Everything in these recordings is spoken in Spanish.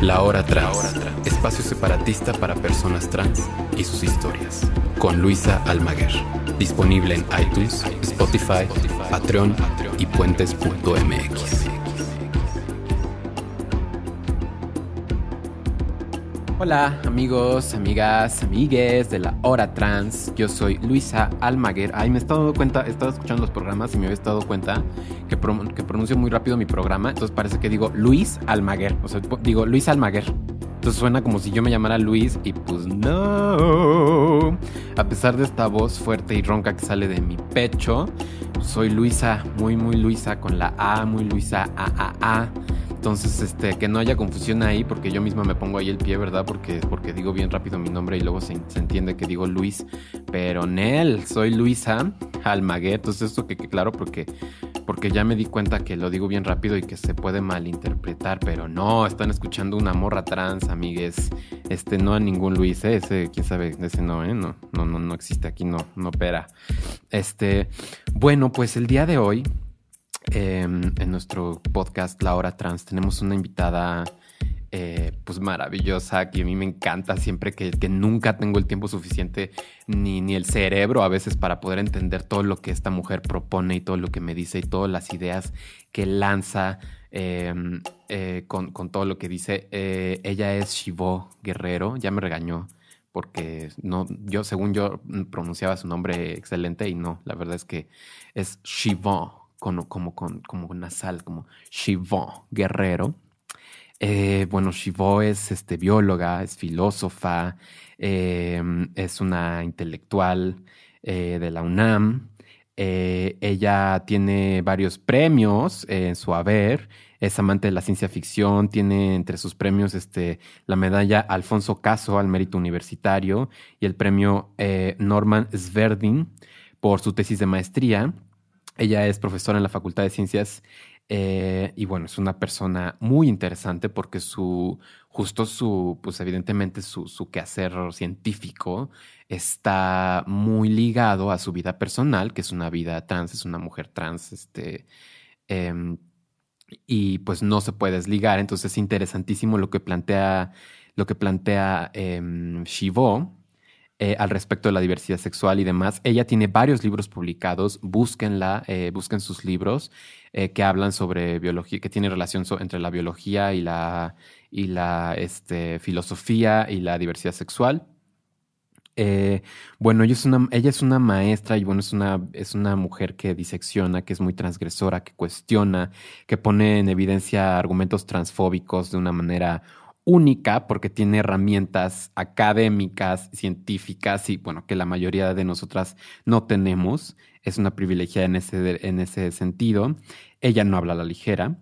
La Hora Trans, espacio separatista para personas trans y sus historias, con Luisa Almaguer. Disponible en iTunes, Spotify, Patreon y puentes.mx. Hola amigos, amigas, amigues de la Hora Trans. Yo soy Luisa Almaguer. Ay, me he estado dando cuenta, he estado escuchando los programas y me había estado cuenta que, que pronuncio muy rápido mi programa. Entonces parece que digo Luis Almaguer. O sea, digo Luis Almaguer. Entonces suena como si yo me llamara Luis y pues no. A pesar de esta voz fuerte y ronca que sale de mi pecho, soy Luisa, muy muy Luisa con la A, muy Luisa A A A. Entonces, este, que no haya confusión ahí, porque yo misma me pongo ahí el pie, ¿verdad? Porque, porque digo bien rápido mi nombre y luego se, entiende que digo Luis. Pero Nel, soy Luisa Almaguer. Entonces, esto que, que, claro, porque, porque ya me di cuenta que lo digo bien rápido y que se puede malinterpretar. Pero no, están escuchando una morra trans, amigues. Este, no a ningún Luis, ¿eh? Ese, quién sabe, ese no, ¿eh? No, no, no, no existe aquí, no, no opera. Este, bueno, pues el día de hoy Em, en nuestro podcast La Hora Trans tenemos una invitada eh, pues maravillosa que a mí me encanta siempre que, nunca tengo el tiempo suficiente ni, ni, el cerebro a veces para poder entender todo lo que esta mujer propone y todo lo que me dice y todas las ideas que lanza em, eh, con, con, todo lo que dice. Eh, ella es Shivo Guerrero, ya me regañó porque no, yo según yo pronunciaba su nombre excelente y no, la verdad es que es Shivo como, como, como nasal, como Shivo, guerrero. Eh, bueno, Shivo es este, bióloga, es filósofa, em, es una intelectual eh, de la UNAM. Eh, ella tiene varios premios en su haber, es amante de la ciencia ficción, tiene entre sus premios este, la medalla Alfonso Caso al mérito universitario y el premio Norman Sverdin por su tesis de maestría. Ella es profesora en la Facultad de Ciencias eh, y bueno, es una persona muy interesante porque su, justo su, pues evidentemente su, su quehacer científico está muy ligado a su vida personal, que es una vida trans, es una mujer trans, este, em, y pues no se puede desligar. Entonces es interesantísimo lo que plantea, lo que plantea eh, eh, al respecto de la diversidad sexual y demás. Ella tiene varios libros publicados, búsquenla, eh, busquen sus libros eh, que hablan sobre biología, que tienen relación entre la biología y la, y la este, filosofía y la diversidad sexual. bueno, ella es, una, ella es una maestra y bueno, es una, es una mujer que disecciona, que es muy transgresora, que cuestiona, que pone en evidencia argumentos transfóbicos de una manera única porque tiene herramientas académicas, científicas y bueno, que la mayoría de nosotras no tenemos. Es una privilegiada en ese, en ese sentido. Ella no habla a la ligera.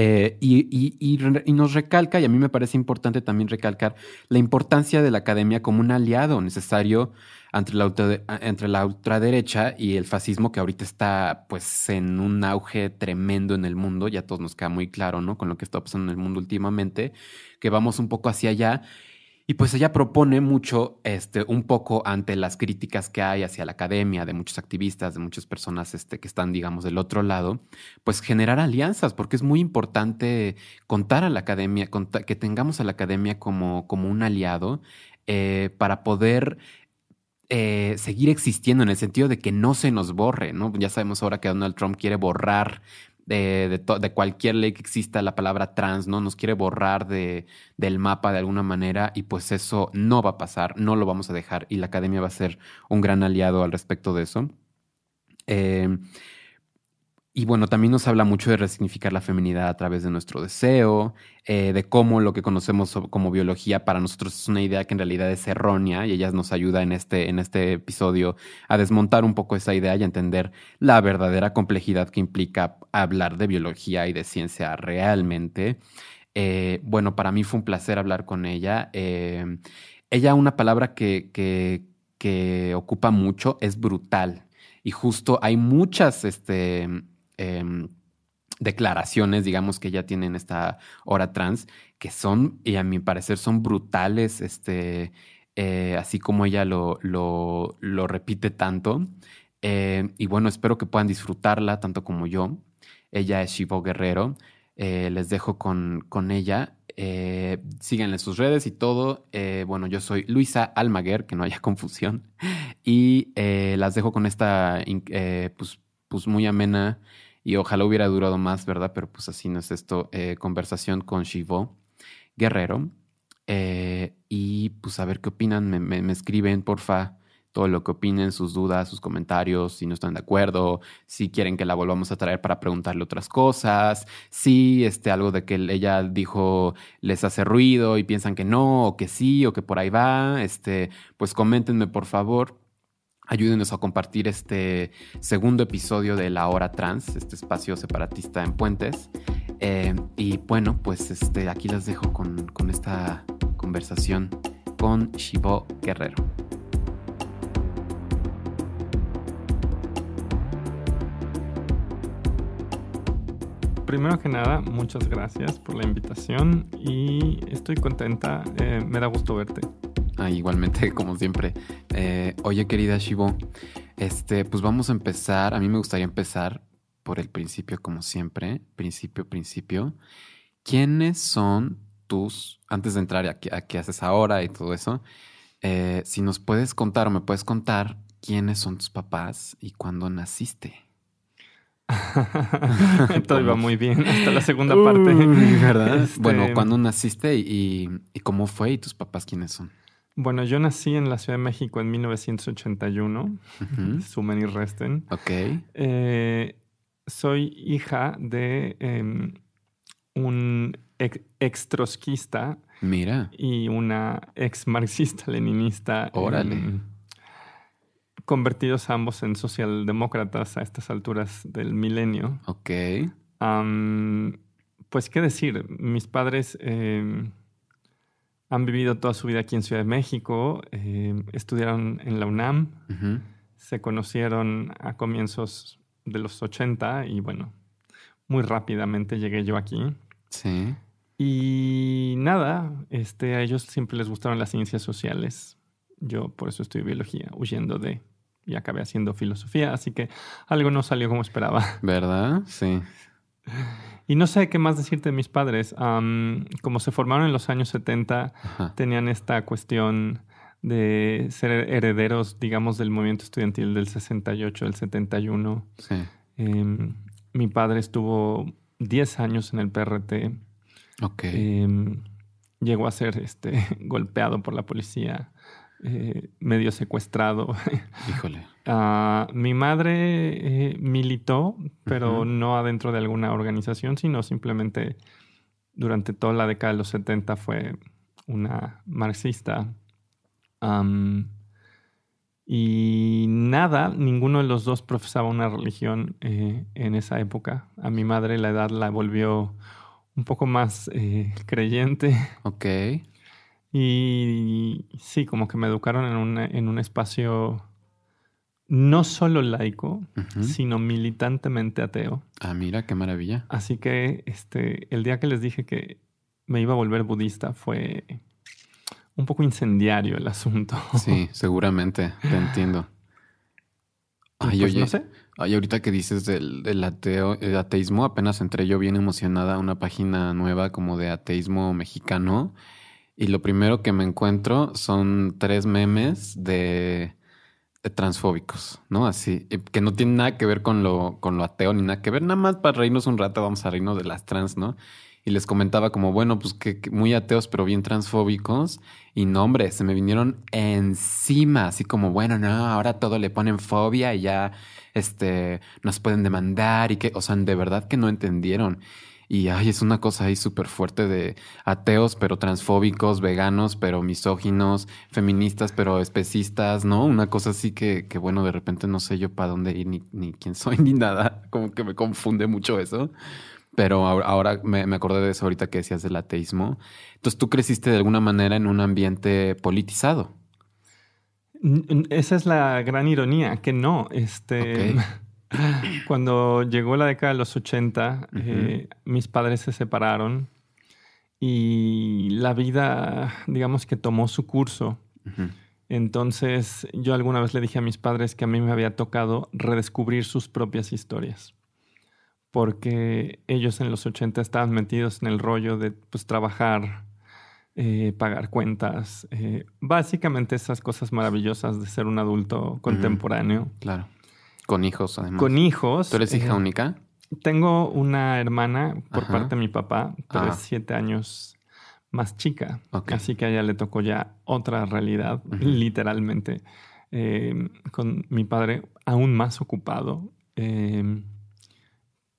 Eh, y, nos recalca, y a mí me parece importante también recalcar, la importancia de la academia como un aliado necesario entre la, entre la ultraderecha y el fascismo que ahorita está pues en un auge tremendo en el mundo, ya todos nos queda muy claro, ¿no? Con lo que está pasando en el mundo últimamente, que vamos un poco hacia allá y pues ella propone mucho, este, un poco ante las críticas que hay hacia la academia, de muchos activistas, de muchas personas este, que están, digamos, del otro lado, pues generar alianzas, porque es muy importante contar a la academia, que tengamos a la academia como, como un aliado eh, para poder eh, seguir existiendo en el sentido de que no se nos borre, ¿no? Ya sabemos ahora que Donald Trump quiere borrar de, de, cualquier ley que exista la palabra trans, ¿no? Nos quiere borrar de, del mapa de alguna manera y pues eso no va a pasar, no lo vamos a dejar y la academia va a ser un gran aliado al respecto de eso. Eh, y bueno, también nos habla mucho de resignificar la feminidad a través de nuestro deseo, eh, de cómo lo que conocemos como biología para nosotros es una idea que en realidad es errónea y ella nos ayuda en este, en este episodio a desmontar un poco esa idea y a entender la verdadera complejidad que implica hablar de biología y de ciencia realmente. Eh, bueno, para mí fue un placer hablar con ella. Eh, ella una palabra que, que, que ocupa mucho es brutal. Y justo hay muchas este, em, declaraciones, digamos, que ella tiene en esta hora trans, que son, y a mi parecer, son brutales, este, eh, así como ella lo, lo, repite tanto. Eh, y bueno, espero que puedan disfrutarla tanto como yo. Ella es Shivo Guerrero. Eh, les dejo con, con ella. Eh, síganle sus redes y todo. bueno, yo soy Luisa Almaguer, que no haya confusión. Y las dejo con esta, pues, pues muy amena y ojalá hubiera durado más, ¿verdad? Pero pues así no es esto. conversación con Shivo Guerrero. y pues a ver qué opinan. Me, me, me escriben, porfa todo lo que opinen, sus dudas, sus comentarios, si no están de acuerdo, si quieren que la volvamos a traer para preguntarle otras cosas, si este, algo de que ella dijo les hace ruido y piensan que no, o que sí, o que por ahí va, este, pues coméntenme por favor. Ayúdenos a compartir este segundo episodio de La Hora Trans, este espacio separatista en Puentes. Eh, y bueno, pues este, aquí las dejo con, con esta conversación con Shivo Guerrero. Primero que nada, muchas gracias por la invitación y estoy contenta. Eh, me da gusto verte. Ah, igualmente, como siempre. Eh, oye, querida Shivo, este, pues vamos a empezar. A mí me gustaría empezar por el principio, como siempre. Principio, principio. ¿Quiénes son tus, antes de entrar a qué, haces ahora y todo eso, eh, si nos puedes contar o me puedes contar quiénes son tus papás y cuándo naciste? Todo iba muy bien hasta la segunda parte. ¿Verdad? Este, bueno, ¿cuándo naciste y, cómo fue y tus papás quiénes son? Bueno, yo nací en la Ciudad de México en 1981. Sumen y resten. Ok. Eh, soy hija de em, un ex, trotskista. Mira. Y una ex marxista-leninista. Órale convertidos ambos en socialdemócratas a estas alturas del milenio. Ok. pues qué decir, mis padres em, han vivido toda su vida aquí en Ciudad de México, em, estudiaron en la UNAM, se conocieron a comienzos de los 80 y bueno, muy rápidamente llegué yo aquí. Sí. Y nada, este, a ellos siempre les gustaron las ciencias sociales. Yo por eso estudio biología, huyendo de y acabé haciendo filosofía, así que algo no salió como esperaba. ¿Verdad? Sí. Y no sé qué más decirte de mis padres. como se formaron en los años 70, tenían esta cuestión de ser herederos, digamos, del movimiento estudiantil del 68, del 71. Sí. Em, mi padre estuvo 10 años en el PRT. Ok. Em, llegó a ser este, golpeado por la policía. Eh, medio secuestrado. Híjole. Ah, mi madre eh, militó, pero no adentro de alguna organización, sino simplemente durante toda la década de los 70 fue una marxista. y nada, ninguno de los dos profesaba una religión eh, en esa época. A mi madre la edad la volvió un poco más creyente. Ok. Y sí, como que me educaron en un, en un espacio no solo laico, sino militantemente ateo. Ah, mira, qué maravilla. Así que este, el día que les dije que me iba a volver budista fue un poco incendiario el asunto. Sí, seguramente, te entiendo. Ay, pues, oye, no sé. Ay, ahorita que dices del, del ateo, el ateísmo, apenas entré yo bien emocionada a una página nueva como de ateísmo mexicano y lo primero que me encuentro son tres memes de, transfóbicos, ¿no? Así, que no tienen nada que ver con lo, con lo ateo ni nada que ver, nada más para reírnos un rato vamos a reírnos de las trans, ¿no? Y les comentaba como, bueno, pues que, muy ateos, pero bien transfóbicos. Y no, hombre, se me vinieron encima, así como, bueno, no, ahora todo le ponen fobia y ya, este, nos pueden demandar y que, o sea, de verdad que no entendieron. Y ay, es una cosa ahí súper fuerte de ateos, pero transfóbicos, veganos, pero misóginos, feministas, pero especistas, ¿no? Una cosa así que, que bueno, de repente no sé yo para dónde ir, ni, ni quién soy, ni nada. Como que me confunde mucho eso. Pero ahora me, acordé de eso ahorita que decías del ateísmo. Entonces tú creciste de alguna manera en un ambiente politizado. Esa es la gran ironía, que no. Este, Cuando llegó la década de los 80, eh, mis padres se separaron y la vida, digamos que tomó su curso. Entonces yo alguna vez le dije a mis padres que a mí me había tocado redescubrir sus propias historias, porque ellos en los 80 estaban metidos en el rollo de pues, trabajar, eh, pagar cuentas, eh, básicamente esas cosas maravillosas de ser un adulto contemporáneo. Claro. Con hijos, además. Con hijos. ¿Tú eres hija eh, única? Tengo una hermana por parte de mi papá, pero es ah. siete años más chica. Así que a ella le tocó ya otra realidad, literalmente. Eh, con mi padre aún más ocupado, eh,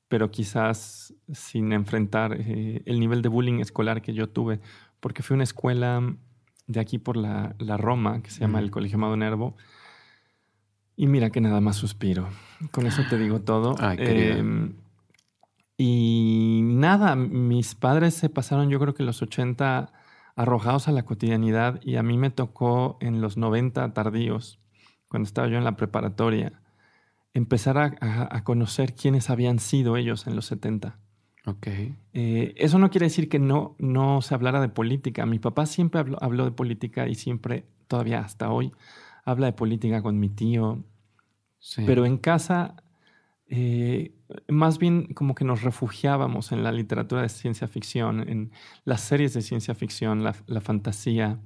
pero quizás sin enfrentar el nivel de bullying escolar que yo tuve, porque fui a una escuela de aquí por la, Roma, que se llama el Colegio Amado Nervo, y mira que nada más suspiro. Con eso te digo todo. Em, y nada, mis padres se pasaron yo creo que los 80 arrojados a la cotidianidad y a mí me tocó en los 90 tardíos, cuando estaba yo en la preparatoria, empezar a, conocer quiénes habían sido ellos en los 70. Ok. Eh, eso no quiere decir que no, no se hablara de política. Mi papá siempre habló de política y siempre, todavía hasta hoy, habla de política con mi tío, pero en casa, eh, más bien como que nos refugiábamos en la literatura de ciencia ficción, en las series de ciencia ficción, la, fantasía.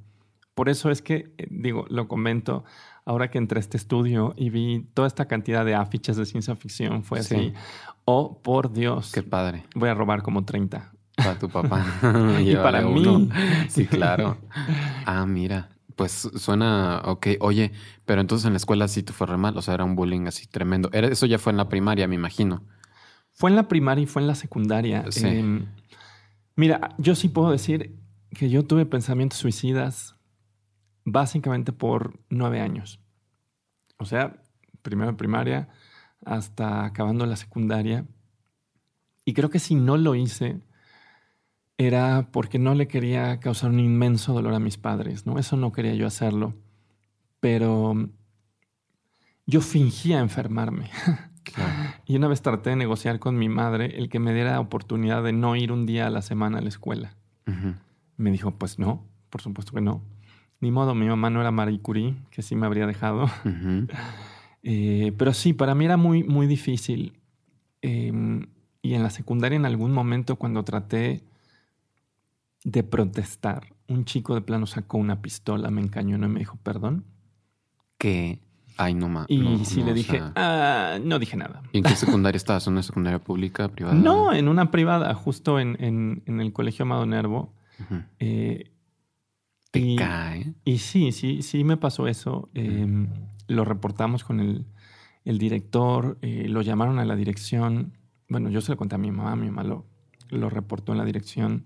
Por eso es que, eh, digo, lo comento, ahora que entré a este estudio y vi toda esta cantidad de afiches de ciencia ficción, fue así, oh, por Dios. Qué padre. Voy a robar como 30. Para tu papá. y para mí. Sí, claro. Ah, mira. Pues suena, ok, oye, pero entonces en la escuela sí te fue re mal, o sea, era un bullying así tremendo. Era, eso ya fue en la primaria, me imagino. Fue en la primaria y fue en la secundaria. Em, mira, yo sí puedo decir que yo tuve pensamientos suicidas básicamente por nueve años. O sea, primero primaria hasta acabando la secundaria. Y creo que si no lo hice, era porque no le quería causar un inmenso dolor a mis padres, ¿no? Eso no quería yo hacerlo. Pero yo fingía enfermarme. y una vez traté de negociar con mi madre el que me diera la oportunidad de no ir un día a la semana a la escuela. Me dijo, pues no, por supuesto que no. Ni modo, mi mamá no era Marie Curie, que sí me habría dejado. Eh, pero sí, para mí era muy, muy difícil. Em, y en la secundaria, en algún momento, cuando traté de protestar. Un chico de plano sacó una pistola, me encañonó y me dijo, perdón. Que, ay, no más. Y sí le dije, ah, no dije nada. ¿Y en qué secundaria estabas? ¿En una secundaria pública, privada? No, en una privada, justo en, el colegio Amado Nervo. Eh, Te y, cae. Y sí, sí, sí me pasó eso. Em, lo reportamos con el, director, eh, lo llamaron a la dirección. Bueno, yo se lo conté a mi mamá, mi mamá lo, lo reportó en la dirección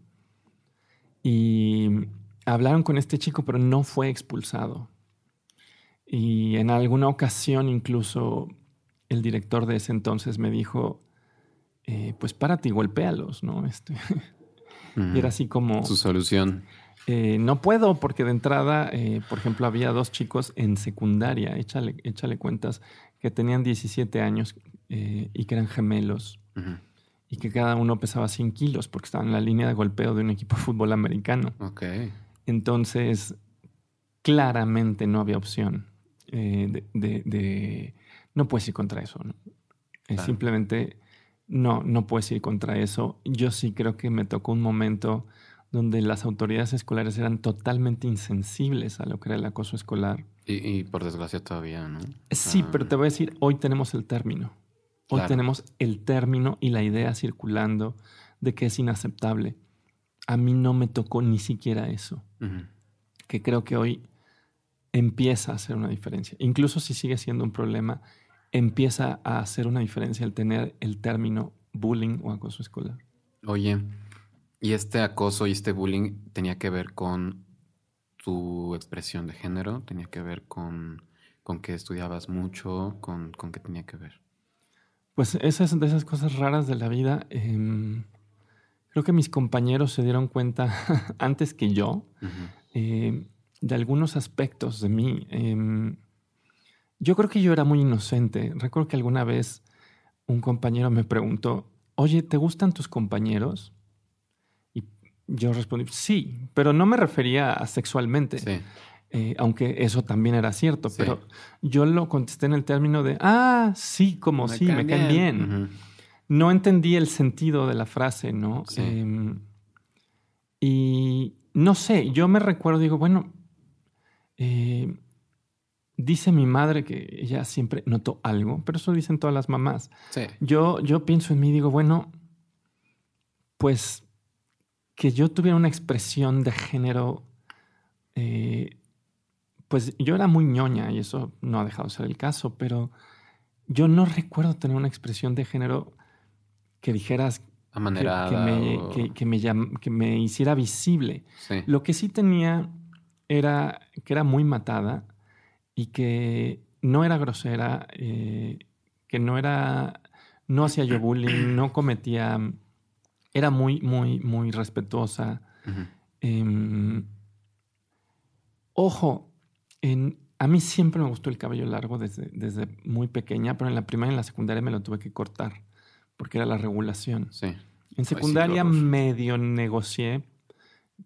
y hablaron con este chico, pero no fue expulsado. Y en alguna ocasión incluso el director de ese entonces me dijo, eh, pues párate y golpéalos, ¿no? Este, y era así como... Su solución. Eh, no puedo porque de entrada, eh, por ejemplo, había dos chicos en secundaria, échale, échale cuentas, que tenían 17 años y que eran gemelos y que cada uno pesaba 100 kilos porque estaban en la línea de golpeo de un equipo de fútbol americano. Ok. Entonces, claramente no había opción eh, de, No puedes ir contra eso. ¿no? Simplemente no, no puedes ir contra eso. Yo sí creo que me tocó un momento donde las autoridades escolares eran totalmente insensibles a lo que era el acoso escolar. Y, por desgracia todavía, ¿no? Sí, pero te voy a decir, hoy tenemos el término. Hoy tenemos el término y la idea circulando de que es inaceptable. A mí no me tocó ni siquiera eso, que creo que hoy empieza a hacer una diferencia. Incluso si sigue siendo un problema, empieza a hacer una diferencia el tener el término bullying o acoso escolar. Oye, ¿y este acoso y este bullying tenía que ver con tu expresión de género? ¿Tenía que ver con, con que estudiabas mucho? ¿Con, con qué tenía que ver? Pues esas de esas cosas raras de la vida. Em, creo que mis compañeros se dieron cuenta antes que yo eh, de algunos aspectos de mí. Em, yo creo que yo era muy inocente. Recuerdo que alguna vez un compañero me preguntó, oye, ¿te gustan tus compañeros? Y yo respondí, sí, pero no me refería a sexualmente. Eh, aunque eso también era cierto, pero yo lo contesté en el término de, ah, sí, como sí, me caen bien. No entendí el sentido de la frase, ¿no? Em, y no sé, yo me recuerdo, digo, bueno, eh, dice mi madre que ella siempre notó algo, pero eso dicen todas las mamás. Yo, yo pienso en mí y digo, bueno, pues que yo tuviera una expresión de género, eh, pues yo era muy ñoña y eso no ha dejado de ser el caso, pero yo no recuerdo tener una expresión de género que dijeras que, me, que, me, que me hiciera visible. Lo que sí tenía era que era muy matada y que no era grosera, eh, que no era, no hacía yo bullying, no cometía, era muy, muy, muy respetuosa. Em, ojo, en, a mí siempre me gustó el cabello largo desde, desde muy pequeña, pero en la primaria y en la secundaria me lo tuve que cortar porque era la regulación. Sí. En secundaria medio negocié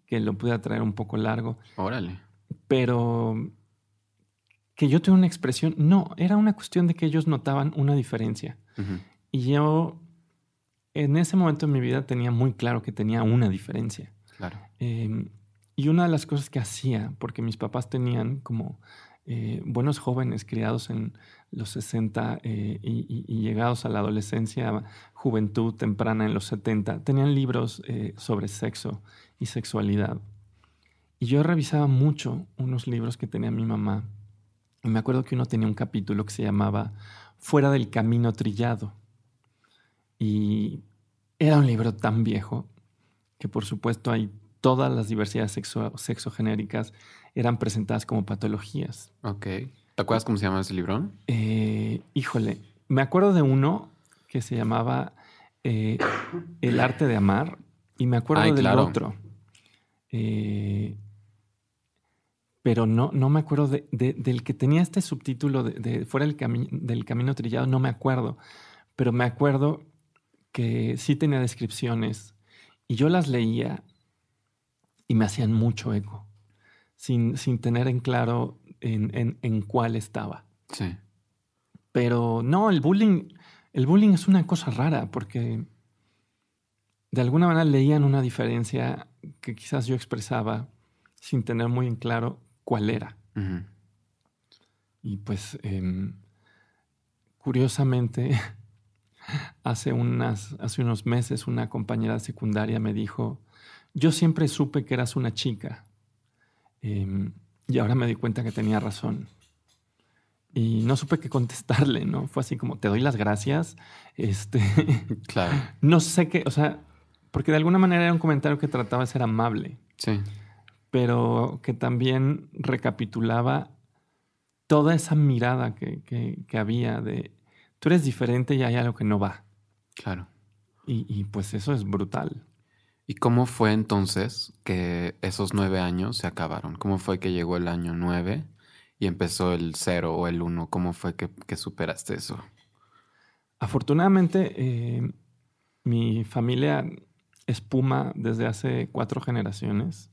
que lo pudiera traer un poco largo. Órale. Pero que yo tuve una expresión, no, era una cuestión de que ellos notaban una diferencia. Y yo en ese momento en mi vida tenía muy claro que tenía una diferencia. Claro. Em, y una de las cosas que hacía, porque mis papás tenían como eh, buenos jóvenes criados en los 60 eh, y, llegados a la adolescencia, juventud temprana en los 70, tenían libros eh, sobre sexo y sexualidad. Y yo revisaba mucho unos libros que tenía mi mamá. Y me acuerdo que uno tenía un capítulo que se llamaba Fuera del Camino Trillado. Y era un libro tan viejo que por supuesto hay todas las diversidades sexo, sexogenéricas eran presentadas como patologías. Ok. ¿Te acuerdas cómo se llama ese libro? Eh, híjole, me acuerdo de uno que se llamaba eh, El arte de amar y me acuerdo del otro. Eh, pero no, no me acuerdo del que tenía este subtítulo de, Fuera del, del Camino Trillado, no me acuerdo. Pero me acuerdo que sí tenía descripciones y yo las leía y me hacían mucho eco sin, sin tener en claro en, en, cuál estaba. Sí. Pero no, el bullying, el bullying es una cosa rara porque de alguna manera leían una diferencia que quizás yo expresaba sin tener muy en claro cuál era. Y pues, em, curiosamente, hace, unas, hace unos meses una compañera secundaria me dijo, yo siempre supe que eras una chica Em, y ahora me di cuenta que tenía razón. Y no supe qué contestarle, ¿no? Fue así como, te doy las gracias. Este, claro. no sé qué, o sea, porque de alguna manera era un comentario que trataba de ser amable. Sí. Pero que también recapitulaba toda esa mirada que, que, había de, tú eres diferente y hay algo que no va. Claro. Y, y pues eso es brutal. ¿Y cómo fue entonces que esos nueve años se acabaron? ¿Cómo fue que llegó el año nueve y empezó el cero o el uno? ¿Cómo fue que, superaste eso? Afortunadamente, eh, mi familia espuma desde hace cuatro generaciones.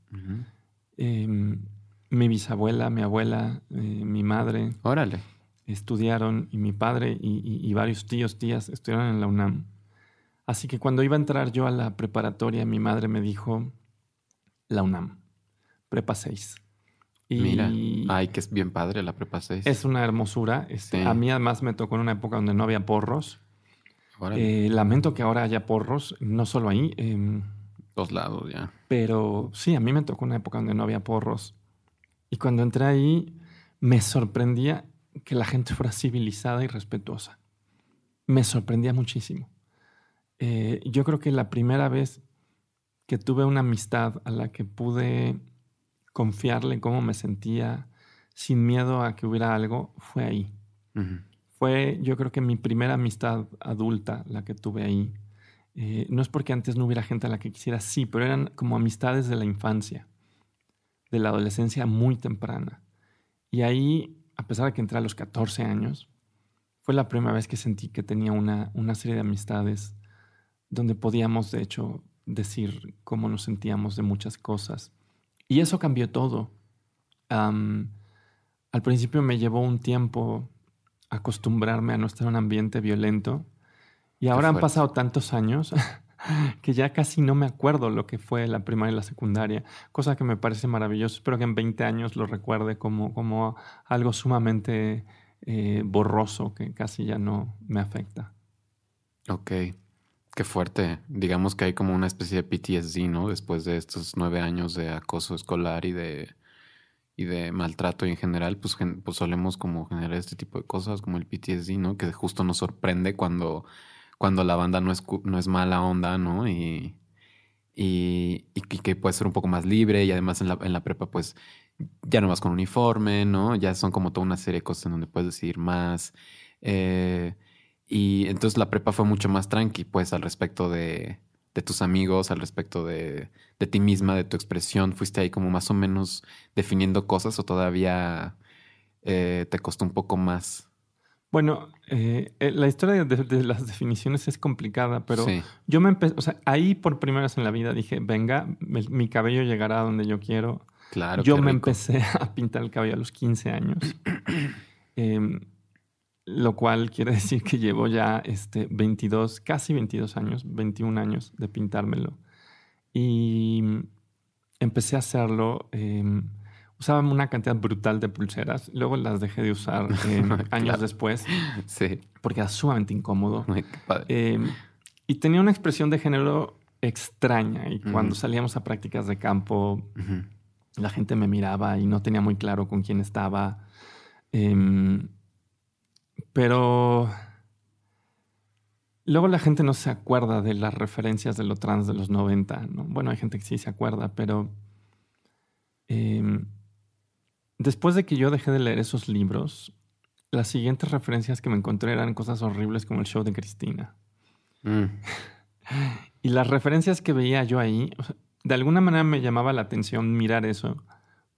Em, mi bisabuela, mi abuela, eh, mi madre. Órale. Estudiaron y mi padre y, y varios tíos, tías estudiaron en la UNAM. Así que cuando iba a entrar yo a la preparatoria, mi madre me dijo, la UNAM, prepa 6. Y Mira, ay, que es bien padre la prepa 6. Es una hermosura. Este, a mí además me tocó en una época donde no había porros. Eh, lamento que ahora haya porros, no solo ahí. Eh, Dos lados ya. Pero sí, a mí me tocó una época donde no había porros. Y cuando entré ahí, me sorprendía que la gente fuera civilizada y respetuosa. Me sorprendía muchísimo. Eh, yo creo que la primera vez que tuve una amistad a la que pude confiarle cómo me sentía sin miedo a que hubiera algo, fue ahí. Fue, yo creo que mi primera amistad adulta, la que tuve ahí. Eh, no es porque antes no hubiera gente a la que quisiera, sí, pero eran como amistades de la infancia, de la adolescencia muy temprana. Y ahí, a pesar de que entré a los 14 años, fue la primera vez que sentí que tenía una, una serie de amistades donde podíamos, de hecho, decir cómo nos sentíamos de muchas cosas. Y eso cambió todo. al principio me llevó un tiempo acostumbrarme a no estar en un ambiente violento. Y ahora han pasado tantos años que ya casi no me acuerdo lo que fue la primaria y la secundaria, cosa que me parece maravilloso. Espero que en 20 años lo recuerde como, como algo sumamente eh, borroso que casi ya no me afecta. Ok. Fuerte. Digamos que hay como una especie de PTSD, ¿no? Después de estos nueve años de acoso escolar y de, y de maltrato en general, pues, pues solemos como generar este tipo de cosas como el PTSD, ¿no? Que justo nos sorprende cuando, cuando la banda no es, no es mala onda, ¿no? Y, y, y, que puede ser un poco más libre y además en la, en la prepa pues ya no vas con uniforme, ¿no? Ya son como toda una serie de cosas en donde puedes decidir más. Eh, y entonces la prepa fue mucho más tranqui, pues, al respecto de, tus amigos, al respecto de, ti misma, de tu expresión. ¿Fuiste ahí como más o menos definiendo cosas o todavía eh, te costó un poco más? Bueno, eh, eh, la historia de, las definiciones es complicada, pero yo me empecé, o sea, ahí por primera vez en la vida dije, venga, mi cabello llegará a donde yo quiero. Claro. Yo me empecé a pintar el cabello a los 15 años. eh, lo cual quiere decir que llevo ya este 22, casi 22 años, 21 años de pintármelo. Y empecé a hacerlo. Em, usaba una cantidad brutal de pulseras, luego las dejé de usar em, años después, sí. porque era sumamente incómodo. Em, y tenía una expresión de género extraña. Y cuando salíamos a prácticas de campo, la gente me miraba y no tenía muy claro con quién estaba. Pero luego la gente no se acuerda de las referencias de lo trans de los 90. ¿no? Bueno, hay gente que sí se acuerda, pero em, después de que yo dejé de leer esos libros, las siguientes referencias que me encontré eran cosas horribles como el show de Cristina. Mm. y las referencias que veía yo ahí, de alguna manera me llamaba la atención mirar eso,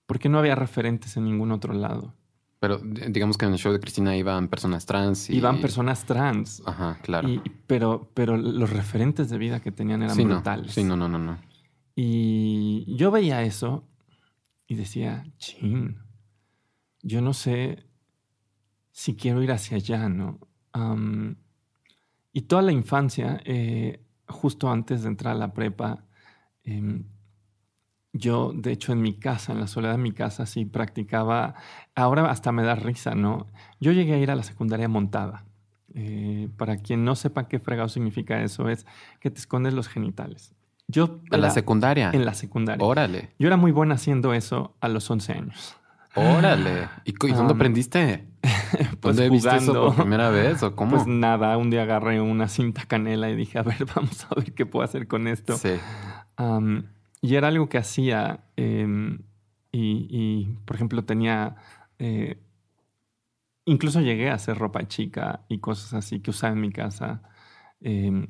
porque no había referentes en ningún otro lado. Pero digamos que en el show de Cristina iban personas trans. Y... Iban personas trans. Ajá, claro. pero, pero los referentes de vida que tenían eran brutales. Sí, no, no, no, no. Y yo veía eso y decía, chin, yo no sé si quiero ir hacia allá, ¿no? y toda la infancia, eh, justo antes de entrar a la prepa, em, yo, de hecho, en mi casa, en la soledad de mi casa, sí practicaba, ahora hasta me da risa, ¿no? Yo llegué a ir a la secundaria montada. Eh, para quien no sepa qué fregado significa eso, es que te escondes los genitales. Yo ¿En la secundaria? En la secundaria. Órale. Yo era muy buena haciendo eso a los 11 años. Órale. ¿Y, dónde aprendiste? pues ¿Dónde viste eso por primera vez o cómo? Pues nada, un día agarré una cinta canela y dije, a ver, vamos a ver qué puedo hacer con esto. Sí. Y era algo que hacía. Em, y, por ejemplo, tenía. Eh, incluso llegué a hacer ropa chica y cosas así que usaba en mi casa. Em,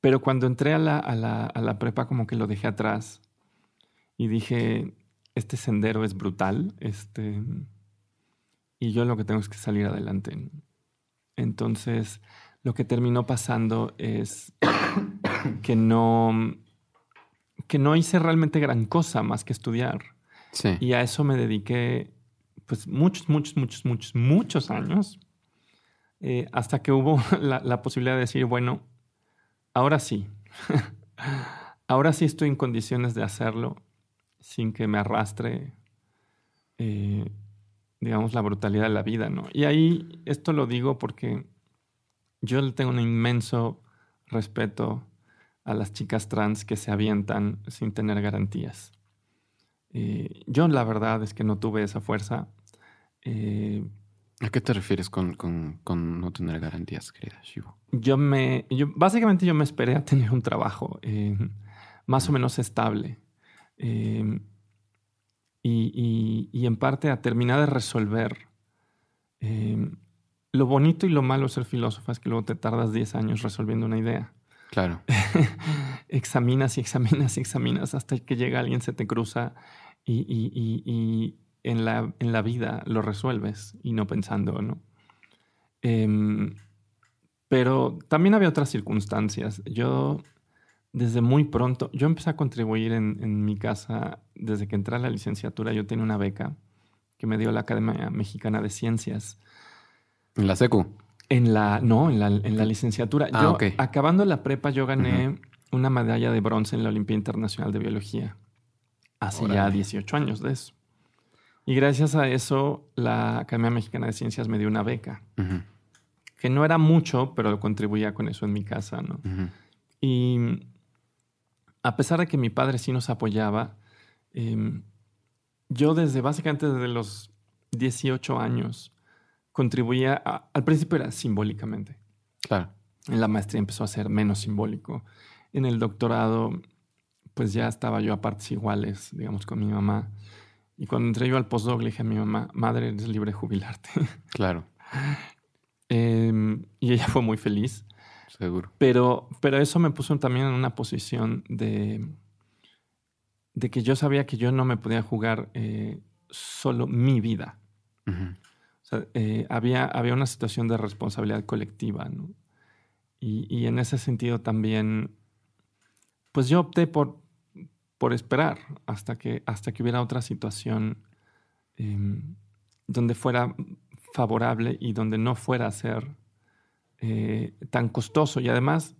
pero cuando entré a la, a, la, a la, prepa, como que lo dejé atrás y dije: Este sendero es brutal. Este, y yo lo que tengo es que salir adelante. Entonces, lo que terminó pasando es que no que no hice realmente gran cosa más que estudiar. Y a eso me dediqué pues muchos, muchos, muchos, muchos, muchos años, eh, hasta que hubo la, posibilidad de decir, bueno, ahora sí, ahora sí estoy en condiciones de hacerlo sin que me arrastre, eh, digamos, la brutalidad de la vida, ¿no? Y ahí esto lo digo porque yo le tengo un inmenso respeto a las chicas trans que se avientan sin tener garantías. Eh, yo la verdad es que no tuve esa fuerza. Eh, ¿A qué te refieres con, no tener garantías, querida Shivo? Yo me, yo, básicamente yo me esperé a tener un trabajo eh, más o menos estable. Y, y, en parte a terminar de resolver lo bonito y lo malo ser filósofo es que luego te tardas 10 años resolviendo una idea. Claro. examinas y examinas y examinas hasta que llega alguien, se te cruza y, en, la, en, la, vida lo resuelves y no pensando, ¿no? Em, pero también había otras circunstancias. Yo, desde muy pronto, yo empecé a contribuir en, en mi casa, desde que entré a la licenciatura, yo tenía una beca que me dio la Academia Mexicana de Ciencias. ¿En la SECU? En la, no, en la, en la licenciatura. Ah, yo, acabando la prepa, yo gané una medalla de bronce en la Olimpia Internacional de Biología. Hace ya 18 años de eso. Y gracias a eso, la Academia Mexicana de Ciencias me dio una beca. Que no era mucho, pero contribuía con eso en mi casa, ¿no? Y a pesar de que mi padre sí nos apoyaba, em, yo desde básicamente desde los 18 años contribuía, al principio era simbólicamente. Claro. En la maestría empezó a ser menos simbólico. En el doctorado, pues ya estaba yo a partes iguales, digamos, con mi mamá. Y cuando entré yo al postdoc, le dije a mi mamá, madre, eres libre de jubilarte. Claro. Em, y ella fue muy feliz. Seguro. Pero, pero eso me puso también en una posición de, de que yo sabía que yo no me podía jugar eh, solo mi vida. Eh, había, había una situación de responsabilidad colectiva. Y, en ese sentido también, pues yo opté por, por esperar hasta que, hasta que hubiera otra situación em, donde fuera favorable y donde no fuera a ser eh, tan costoso. Y además,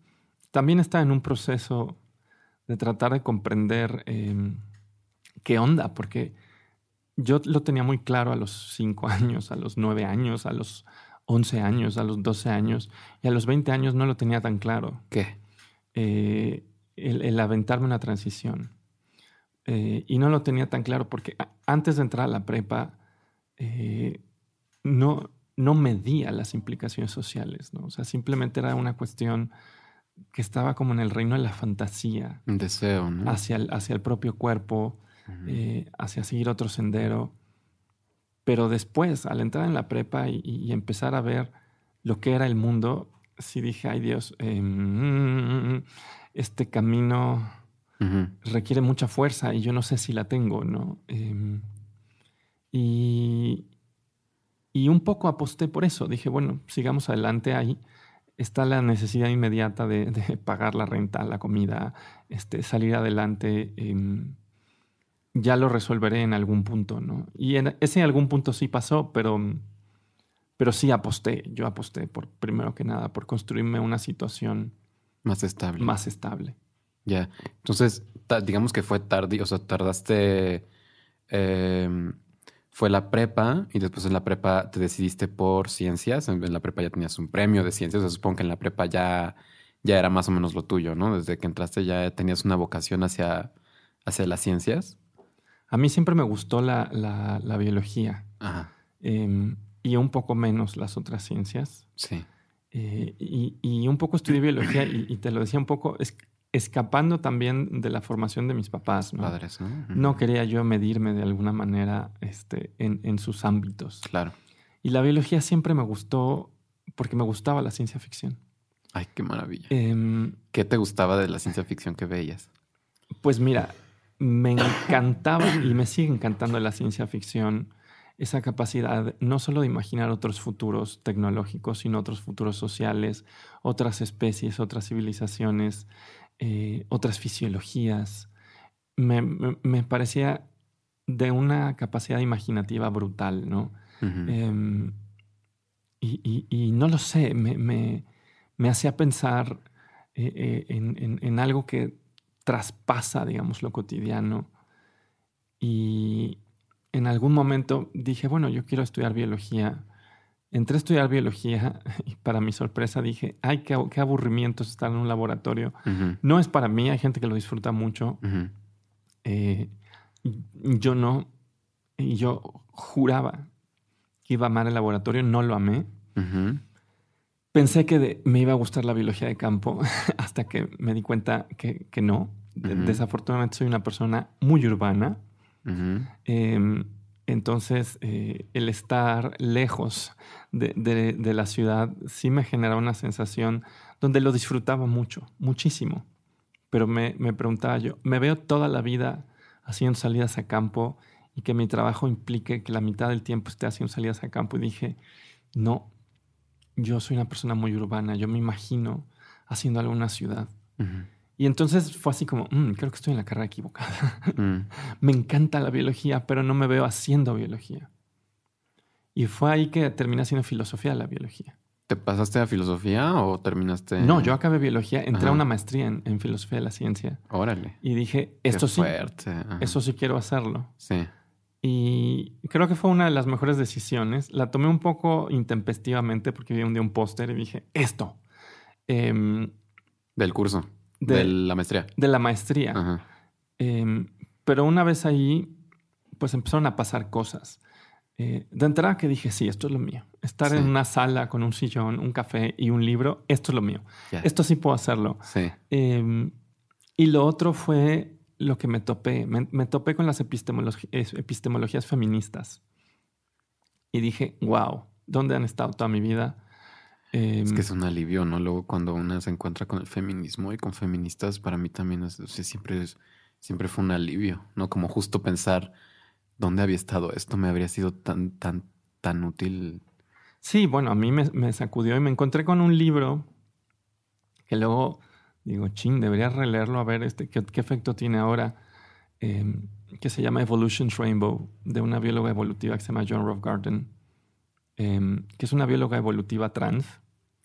también está en un proceso de tratar de comprender em, qué onda, porque yo lo tenía muy claro a los 5 años, a los 9 años, a los 11 años, a los 12 años, y a los 20 años no lo tenía tan claro. ¿Qué? Eh, el, aventarme una transición. Eh, y no lo tenía tan claro porque antes de entrar a la prepa eh, no, no medía las implicaciones sociales, ¿no? O sea, simplemente era una cuestión que estaba como en el reino de la fantasía. Un deseo, ¿no? Hacia el, hacia el propio cuerpo, eh, hacia seguir otro sendero. Pero después, al entrar en la prepa y, empezar a ver lo que era el mundo, sí dije, ay Dios, em, este camino requiere mucha fuerza y yo no sé si la tengo, ¿no? Em, y, y un poco aposté por eso. Dije, bueno, sigamos adelante ahí. Está la necesidad inmediata de, pagar la renta, la comida, este, salir adelante. Em, ya lo resolveré en algún punto, ¿no? Y en ese algún punto sí pasó, pero, pero sí aposté, yo aposté por, primero que nada, por construirme una situación más estable. Más estable. Ya, entonces, digamos que fue tarde, o sea, tardaste, em, fue la prepa y después en la prepa te decidiste por ciencias, en la prepa ya tenías un premio de ciencias, o sea, supongo que en la prepa ya, ya era más o menos lo tuyo, ¿no? Desde que entraste ya tenías una vocación hacia, hacia las ciencias. A mí siempre me gustó la, biología em, y un poco menos las otras ciencias. Sí. Eh, y, un poco estudié biología y, te lo decía un poco escapando también de la formación de mis papás. ¿no? Padres, ¿no? No quería yo medirme de alguna manera este, en, sus ámbitos. Claro. Y la biología siempre me gustó porque me gustaba la ciencia ficción. Ay, qué maravilla. Em, ¿Qué te gustaba de la ciencia ficción que veías? Pues mira, me encantaba y me sigue encantando la ciencia ficción esa capacidad no solo de imaginar otros futuros tecnológicos, sino otros futuros sociales, otras especies, otras civilizaciones, eh, otras fisiologías. Me, parecía de una capacidad imaginativa brutal, ¿no? Em, y, no lo sé, me, hacía pensar eh, eh, en, en, algo que traspasa, digamos, lo cotidiano. Y en algún momento dije, bueno, yo quiero estudiar biología. Entré a estudiar biología y para mi sorpresa dije, ay, qué, qué aburrimiento estar en un laboratorio. No es para mí, hay gente que lo disfruta mucho. Eh, yo no. Y yo juraba que iba a amar el laboratorio, no lo amé. Pensé que me iba a gustar la biología de campo hasta que me di cuenta que, no. Desafortunadamente soy una persona muy urbana. Em, Entonces, eh, el estar lejos de, la ciudad sí me generaba una sensación donde lo disfrutaba mucho, muchísimo. Pero me, me preguntaba yo, ¿me veo toda la vida haciendo salidas a campo y que mi trabajo implique que la mitad del tiempo esté haciendo salidas a campo? Y dije, no, yo soy una persona muy urbana, yo me imagino haciendo algo en una ciudad. Y entonces fue así como, mm, creo que estoy en la carrera equivocada. Mm. me encanta la biología, pero no me veo haciendo biología. Y fue ahí que terminé haciendo filosofía la biología. ¿Te pasaste a filosofía o terminaste? No, yo acabé biología, entré a una maestría en, filosofía de la ciencia. Órale. Y dije, esto sí, eso sí quiero hacerlo. Sí. Y creo que fue una de las mejores decisiones. La tomé un poco intempestivamente porque vi un día un póster y dije, esto. Em, Del curso. De, la maestría. De la maestría. Em, pero una vez ahí, pues empezaron a pasar cosas. Eh, de entrada que dije, sí, esto es lo mío. Estar en una sala con un sillón, un café y un libro, esto es lo mío. Esto sí puedo hacerlo. Sí. Em, y lo otro fue lo que me topé. Me, topé con las epistemologías feministas. Y dije, wow, ¿dónde han estado toda mi vida? es que em, es un alivio, ¿no? Luego cuando una se encuentra con el feminismo y con feministas, para mí también es, siempre, siempre fue un alivio, ¿no? Como justo pensar dónde había estado esto, me habría sido tan, tan, tan útil. Sí, bueno, a mí me, sacudió y me encontré con un libro que luego digo, ching, debería releerlo a ver este, qué, efecto tiene ahora, em, que se llama Evolution's Rainbow, de una bióloga evolutiva que se llama John Rothgarten, eh, que es una bióloga evolutiva trans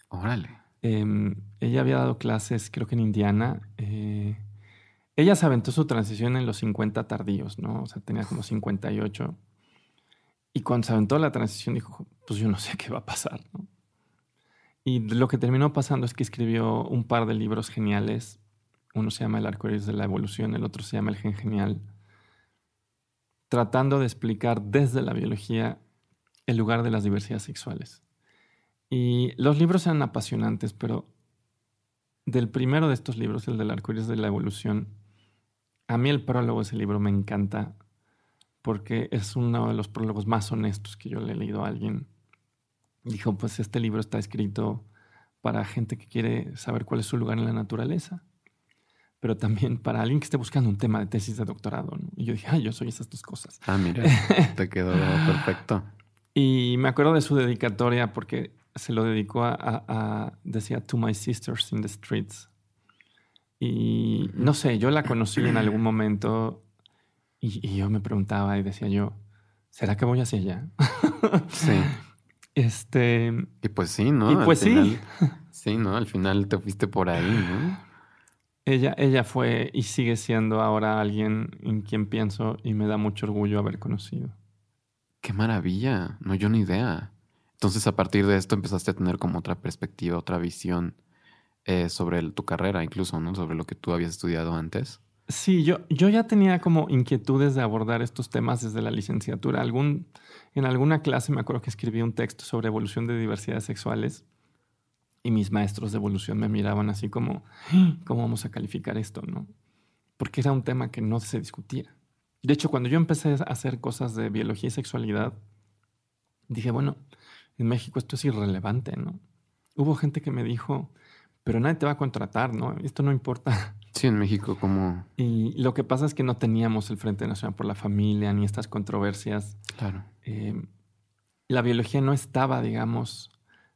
Órale. Em, ella había dado clases, creo que en Indiana. Eh, ella se aventó su transición en los 50 tardíos, ¿no? O sea, tenía como 58. Y cuando se aventó la transición dijo, pues yo no sé qué va a pasar, ¿no? Y lo que terminó pasando es que escribió un par de libros geniales. Uno se llama El arcoíris de la evolución, el otro se llama El gen genial. Tratando de explicar desde la biología el lugar de las diversidades sexuales. Y los libros eran apasionantes, pero del primero de estos libros, el del arcoíris de la evolución, a mí el prólogo de ese libro me encanta porque es uno de los prólogos más honestos que yo le he leído a alguien. Dijo, pues este libro está escrito para gente que quiere saber cuál es su lugar en la naturaleza, pero también para alguien que esté buscando un tema de tesis de doctorado. Y yo dije, ah, yo soy esas dos cosas. Ah, mira, te quedó perfecto. Y me acuerdo de su dedicatoria porque se lo dedicó a, decía, To My Sisters in the Streets. Y no sé, yo la conocí en algún momento y, yo me preguntaba y decía yo, ¿será que voy hacia allá? sí. Este. Y pues sí, ¿no? Y pues sí. Sí, ¿no? Al final te fuiste por ahí, ¿no? Ella, ella fue y sigue siendo ahora alguien en quien pienso y me da mucho orgullo haber conocido. Qué maravilla. No, yo ni idea. Entonces, a partir de esto empezaste a tener como otra perspectiva, otra visión eh, sobre tu carrera, incluso, ¿no? Sobre lo que tú habías estudiado antes. Sí, yo, yo ya tenía como inquietudes de abordar estos temas desde la licenciatura. En alguna clase me acuerdo que escribí un texto sobre evolución de diversidades sexuales y mis maestros de evolución me miraban así como, ¿cómo vamos a calificar esto? ¿no? Porque era un tema que no se discutía. De hecho, cuando yo empecé a hacer cosas de biología y sexualidad, dije, bueno, en México esto es irrelevante, ¿no? Hubo gente que me dijo, pero nadie te va a contratar, ¿no? Esto no importa. Sí, en México como... Y lo que pasa es que no teníamos el Frente Nacional por la Familia ni estas controversias. Claro. Eh, la biología no estaba, digamos,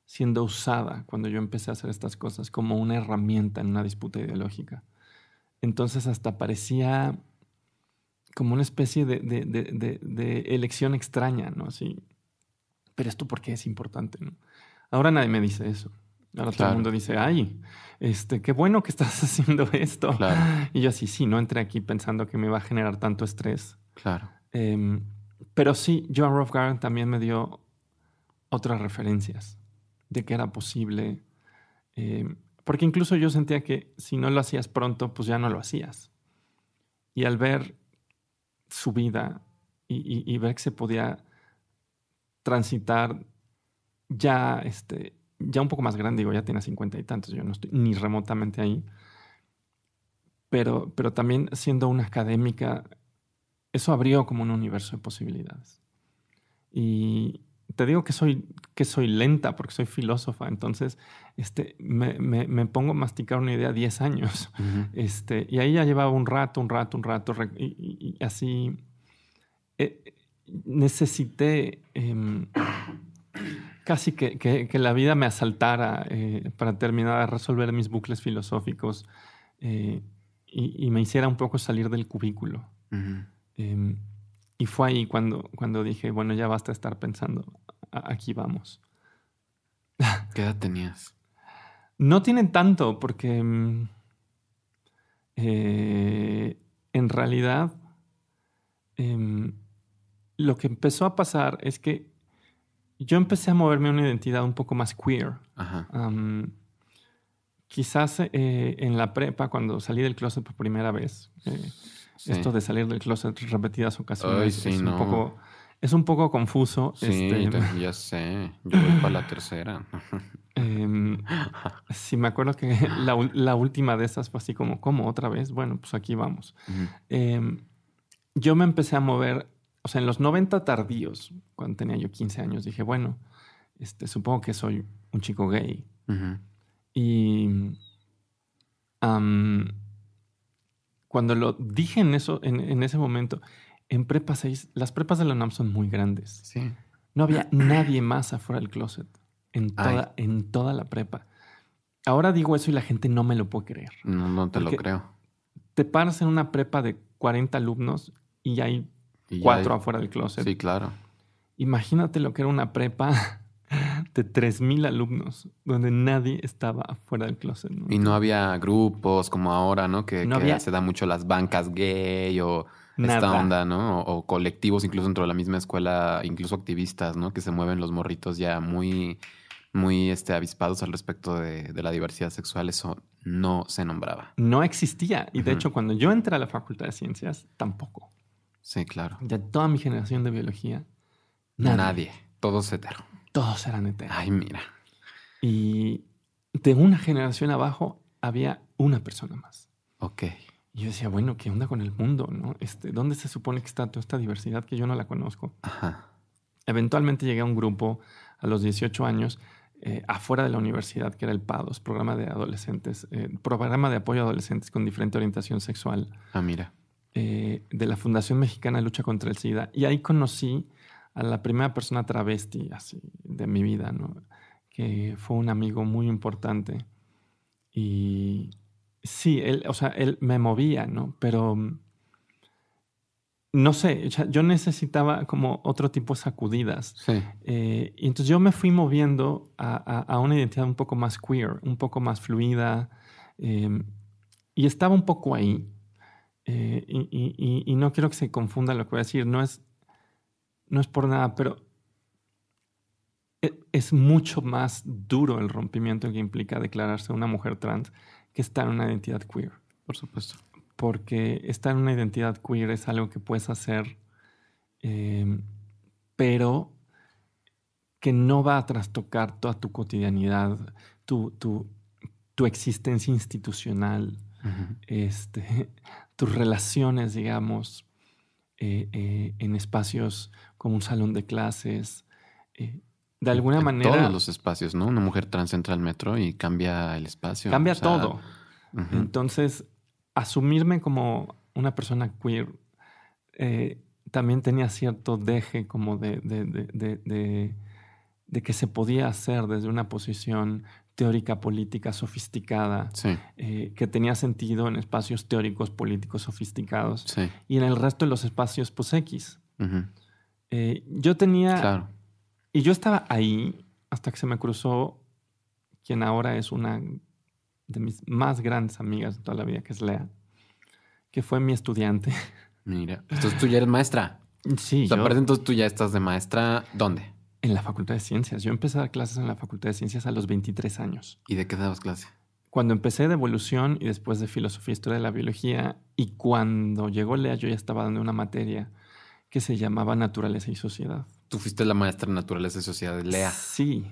siendo usada cuando yo empecé a hacer estas cosas como una herramienta en una disputa ideológica. Entonces hasta parecía como una especie de, de elección extraña, ¿no? Así, pero esto por qué es importante, ¿no? Ahora nadie me dice eso. Ahora todo el mundo dice, ay, este, qué bueno que estás haciendo esto. Y yo así, sí, no entré aquí pensando que me iba a generar tanto estrés. Claro. Em, pero sí, Joan Rothgarden también me dio otras referencias de que era posible. Em, porque incluso yo sentía que si no lo hacías pronto, pues ya no lo hacías. Y al ver su vida y ver que se podía transitar ya, este, ya un poco más grande, digo, ya tiene cincuenta y tantos, yo no estoy ni remotamente ahí, pero, pero también siendo una académica, eso abrió como un universo de posibilidades. Y te digo que soy, que soy lenta porque soy filósofa, entonces este, me, me, pongo a masticar una idea 10 años. este, y ahí ya llevaba un rato, un rato, un rato, y, así eh, necesité em, casi que, que, la vida me asaltara eh, para terminar de resolver mis bucles filosóficos eh, y, y, me hiciera un poco salir del cubículo. Em, y fue ahí cuando, cuando dije, bueno, ya basta estar pensando, aquí vamos. ¿Qué edad tenías? No tienen tanto, porque em, eh, en realidad em, lo que empezó a pasar es que yo empecé a moverme a una identidad un poco más queer. quizás eh, en la prepa, cuando salí del closet por primera vez, eh, esto de salir del closet repetidas ocasiones es, un poco, es un poco confuso. Sí, este, ya sé. Yo voy para la tercera. Em, sí, me acuerdo que la, última de esas fue así como, ¿cómo otra vez? Bueno, pues aquí vamos. Em, yo me empecé a mover, o sea, en los 90 tardíos, cuando tenía yo 15 años, dije, bueno, este, supongo que soy un chico gay. Y cuando lo dije en, eso, en, ese momento, en prepa 6, las prepas de la UNAM son muy grandes. Sí. No había nadie más afuera del closet en toda, en toda la prepa. Ahora digo eso y la gente no me lo puede creer. No, no te lo creo. Te paras en una prepa de 40 alumnos y hay cuatro afuera del closet. Sí, claro. Imagínate lo que era una prepa de 3.000 alumnos, donde nadie estaba fuera del closet. Y no había grupos como ahora, ¿no? Que, se da mucho las bancas gay o esta onda, ¿no? O, colectivos incluso dentro de la misma escuela, incluso activistas, ¿no? Que se mueven los morritos ya muy, muy este, avispados al respecto de, la diversidad sexual. Eso no se nombraba. No existía. Y de hecho, cuando yo entré a la Facultad de Ciencias, tampoco. Sí, claro. Ya toda mi generación de biología, nadie. nadie. Todos hetero. Todos eran eternos. Ay, mira. Y de una generación abajo había una persona más. Ok. Y yo decía, bueno, ¿qué onda con el mundo? ¿no? Este, ¿Dónde se supone que está toda esta diversidad que yo no la conozco? Ajá. Eventualmente llegué a un grupo a los 18 años eh, afuera de la universidad, que era el PADOS, programa de adolescentes, eh, programa de apoyo a adolescentes con diferente orientación sexual. Ah, mira. Eh, de la Fundación Mexicana de Lucha contra el SIDA. Y ahí conocí a la primera persona travesti así de mi vida, ¿no? Que fue un amigo muy importante. Y sí, él, o sea, él me movía, ¿no? Pero no sé, yo necesitaba como otro tipo de sacudidas. Sí. Eh, y entonces yo me fui moviendo a, una identidad un poco más queer, un poco más fluida. Em, y estaba un poco ahí. Eh, y, y, no quiero que se confunda lo que voy a decir. No es, no es por nada, pero e, es mucho más duro el rompimiento que implica declararse una mujer trans que estar en una identidad queer. Por supuesto. Porque estar en una identidad queer es algo que puedes hacer, em, pero que no va a trastocar toda tu cotidianidad, tu, tu, existencia institucional, este, tus relaciones, digamos, eh, eh, en espacios como un salón de clases. Eh, de alguna manera. Todos los espacios, ¿no? Una mujer trans entra al metro y cambia el espacio. Cambia todo. Entonces, asumirme como una persona queer también tenía cierto deje como de, de, que se podía hacer desde una posición teórica política sofisticada, eh, que tenía sentido en espacios teóricos políticos sofisticados y en el resto de los espacios pues X. Eh, yo tenía... Claro. Y yo estaba ahí hasta que se me cruzó quien ahora es una de mis más grandes amigas de toda la vida, que es Lea, que fue mi estudiante. Mira, entonces tú ya eres maestra. Sí. O sea, entonces tú ya estás de maestra, ¿dónde? En la Facultad de Ciencias. Yo empecé a dar clases en la Facultad de Ciencias a los 23 años. ¿Y de qué dabas clase? Cuando empecé de evolución y después de filosofía e historia de la biología, y cuando llegó Lea, yo ya estaba dando una materia que se llamaba Naturaleza y Sociedad. Tú fuiste la maestra de Naturaleza y Sociedad de Lea. Sí,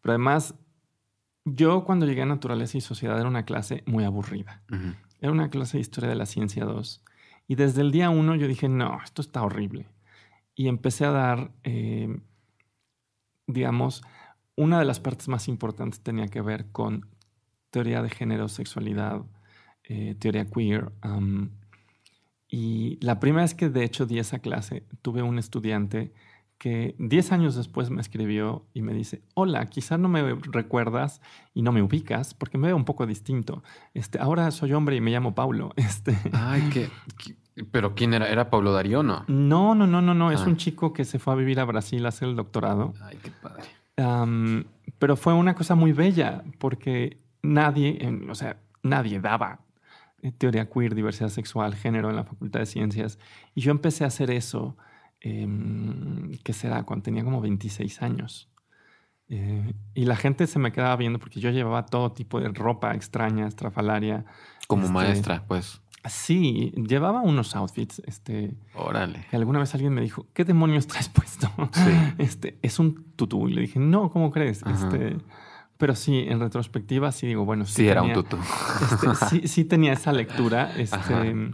pero además, yo cuando llegué a Naturaleza y Sociedad era una clase muy aburrida. Era una clase de Historia de la Ciencia 2. Y desde el día uno yo dije, no, esto está horrible. y empecé a dar, eh, digamos, una de las partes más importantes tenía que ver con teoría de género, sexualidad, eh, teoría queer. y la primera vez que de hecho di esa clase, tuve un estudiante que 10 años después me escribió y me dice, hola, quizás no me recuerdas y no me ubicas porque me veo un poco distinto. Este, ahora soy hombre y me llamo Paulo. Este. Ay, ¿qué? ¿Pero quién era? ¿Era Paulo Darío no? No, no, no, no, no. Es ah. un chico que se fue a vivir a Brasil a hacer el doctorado. Ay, qué padre. pero fue una cosa muy bella porque nadie, o sea, nadie daba eh, teoría queer, diversidad sexual, género en la Facultad de Ciencias. Y yo empecé a hacer eso eh, ¿qué será? Cuando tenía como 26 años. Eh, y la gente se me quedaba viendo porque yo llevaba todo tipo de ropa extraña, estrafalaria. Como este, maestra, pues. Sí, llevaba unos outfits. Este, Órale. Que alguna vez alguien me dijo, ¿qué demonios traes puesto? Este, es un tutú. Y le dije, no, ¿cómo crees? Este, pero sí, en retrospectiva sí digo, bueno, sí. era un tutú. Este, sí, sí tenía esa lectura. Este,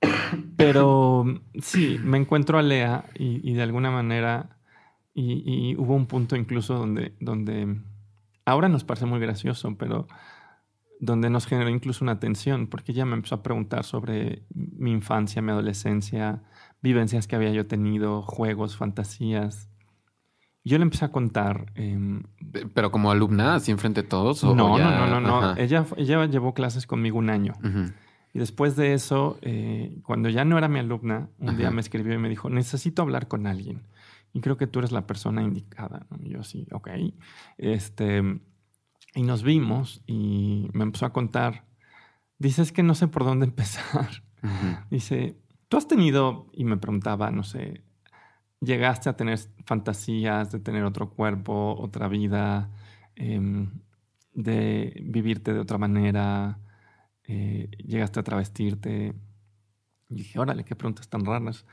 pero sí, me encuentro a Lea y, de alguna manera, y, hubo un punto incluso donde, donde, ahora nos parece muy gracioso, pero donde nos generó incluso una tensión, porque ella me empezó a preguntar sobre mi infancia, mi adolescencia, vivencias que había yo tenido, juegos, fantasías. Yo le empecé a contar. Em, ¿Pero como alumna, así enfrente de todos? no, no, no, no, no, Ella, ella llevó clases conmigo un año. Y después de eso, eh, cuando ya no era mi alumna, un día me escribió y me dijo, necesito hablar con alguien. Y creo que tú eres la persona indicada. Y yo sí, ok. Este, y nos vimos y me empezó a contar. Dice, es que no sé por dónde empezar. Dice, tú has tenido, y me preguntaba, no sé, llegaste a tener fantasías de tener otro cuerpo, otra vida, em, de vivirte de otra manera, eh, llegaste a travestirte. Y dije, órale, qué preguntas tan raras.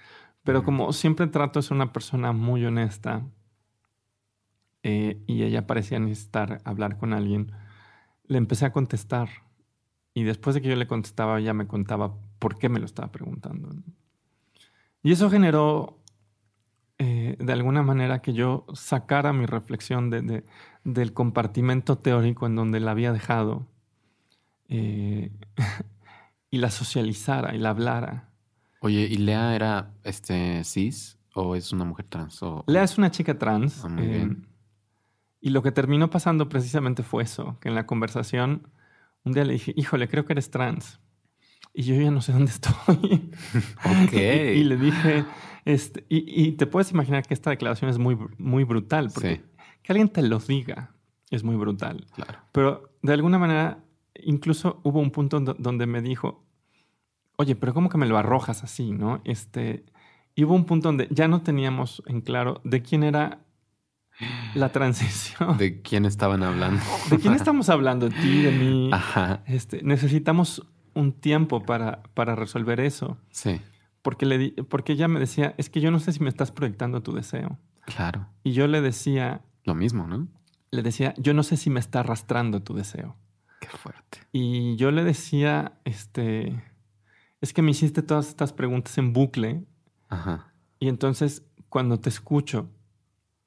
Pero como siempre trato de ser una persona muy honesta eh, y ella parecía necesitar hablar con alguien, le empecé a contestar. Y después de que yo le contestaba, ella me contaba por qué me lo estaba preguntando. Y eso generó eh, de alguna manera que yo sacara mi reflexión del compartimento teórico en donde la había dejado eh, y la socializara y la hablara. Oye, ¿y Lea era este, cis o es una mujer trans? O... Lea es una chica trans. Ah, eh, y lo que terminó pasando precisamente fue eso, que en la conversación un día le dije, híjole, creo que eres trans. Y yo ya no sé dónde estoy. Ok. y, le dije, este, y, te puedes imaginar que esta declaración es muy, muy brutal, porque que alguien te lo diga es muy brutal. Claro. Pero de alguna manera incluso hubo un punto donde me dijo, oye, pero ¿cómo que me lo arrojas así, no? Este, y hubo un punto donde ya no teníamos en claro de quién era la transición. ¿De quién estaban hablando? ¿De quién estamos hablando? ¿De ti, de mí? Ajá. Este, necesitamos un tiempo para, para resolver eso. Sí. Porque, le porque ella me decía, es que yo no sé si me estás proyectando tu deseo. Claro. Y yo le decía... Lo mismo, ¿no? Le decía, yo no sé si me está arrastrando tu deseo fuerte. Y yo le decía, este, es que me hiciste todas estas preguntas en bucle. Ajá. Y entonces, cuando te escucho,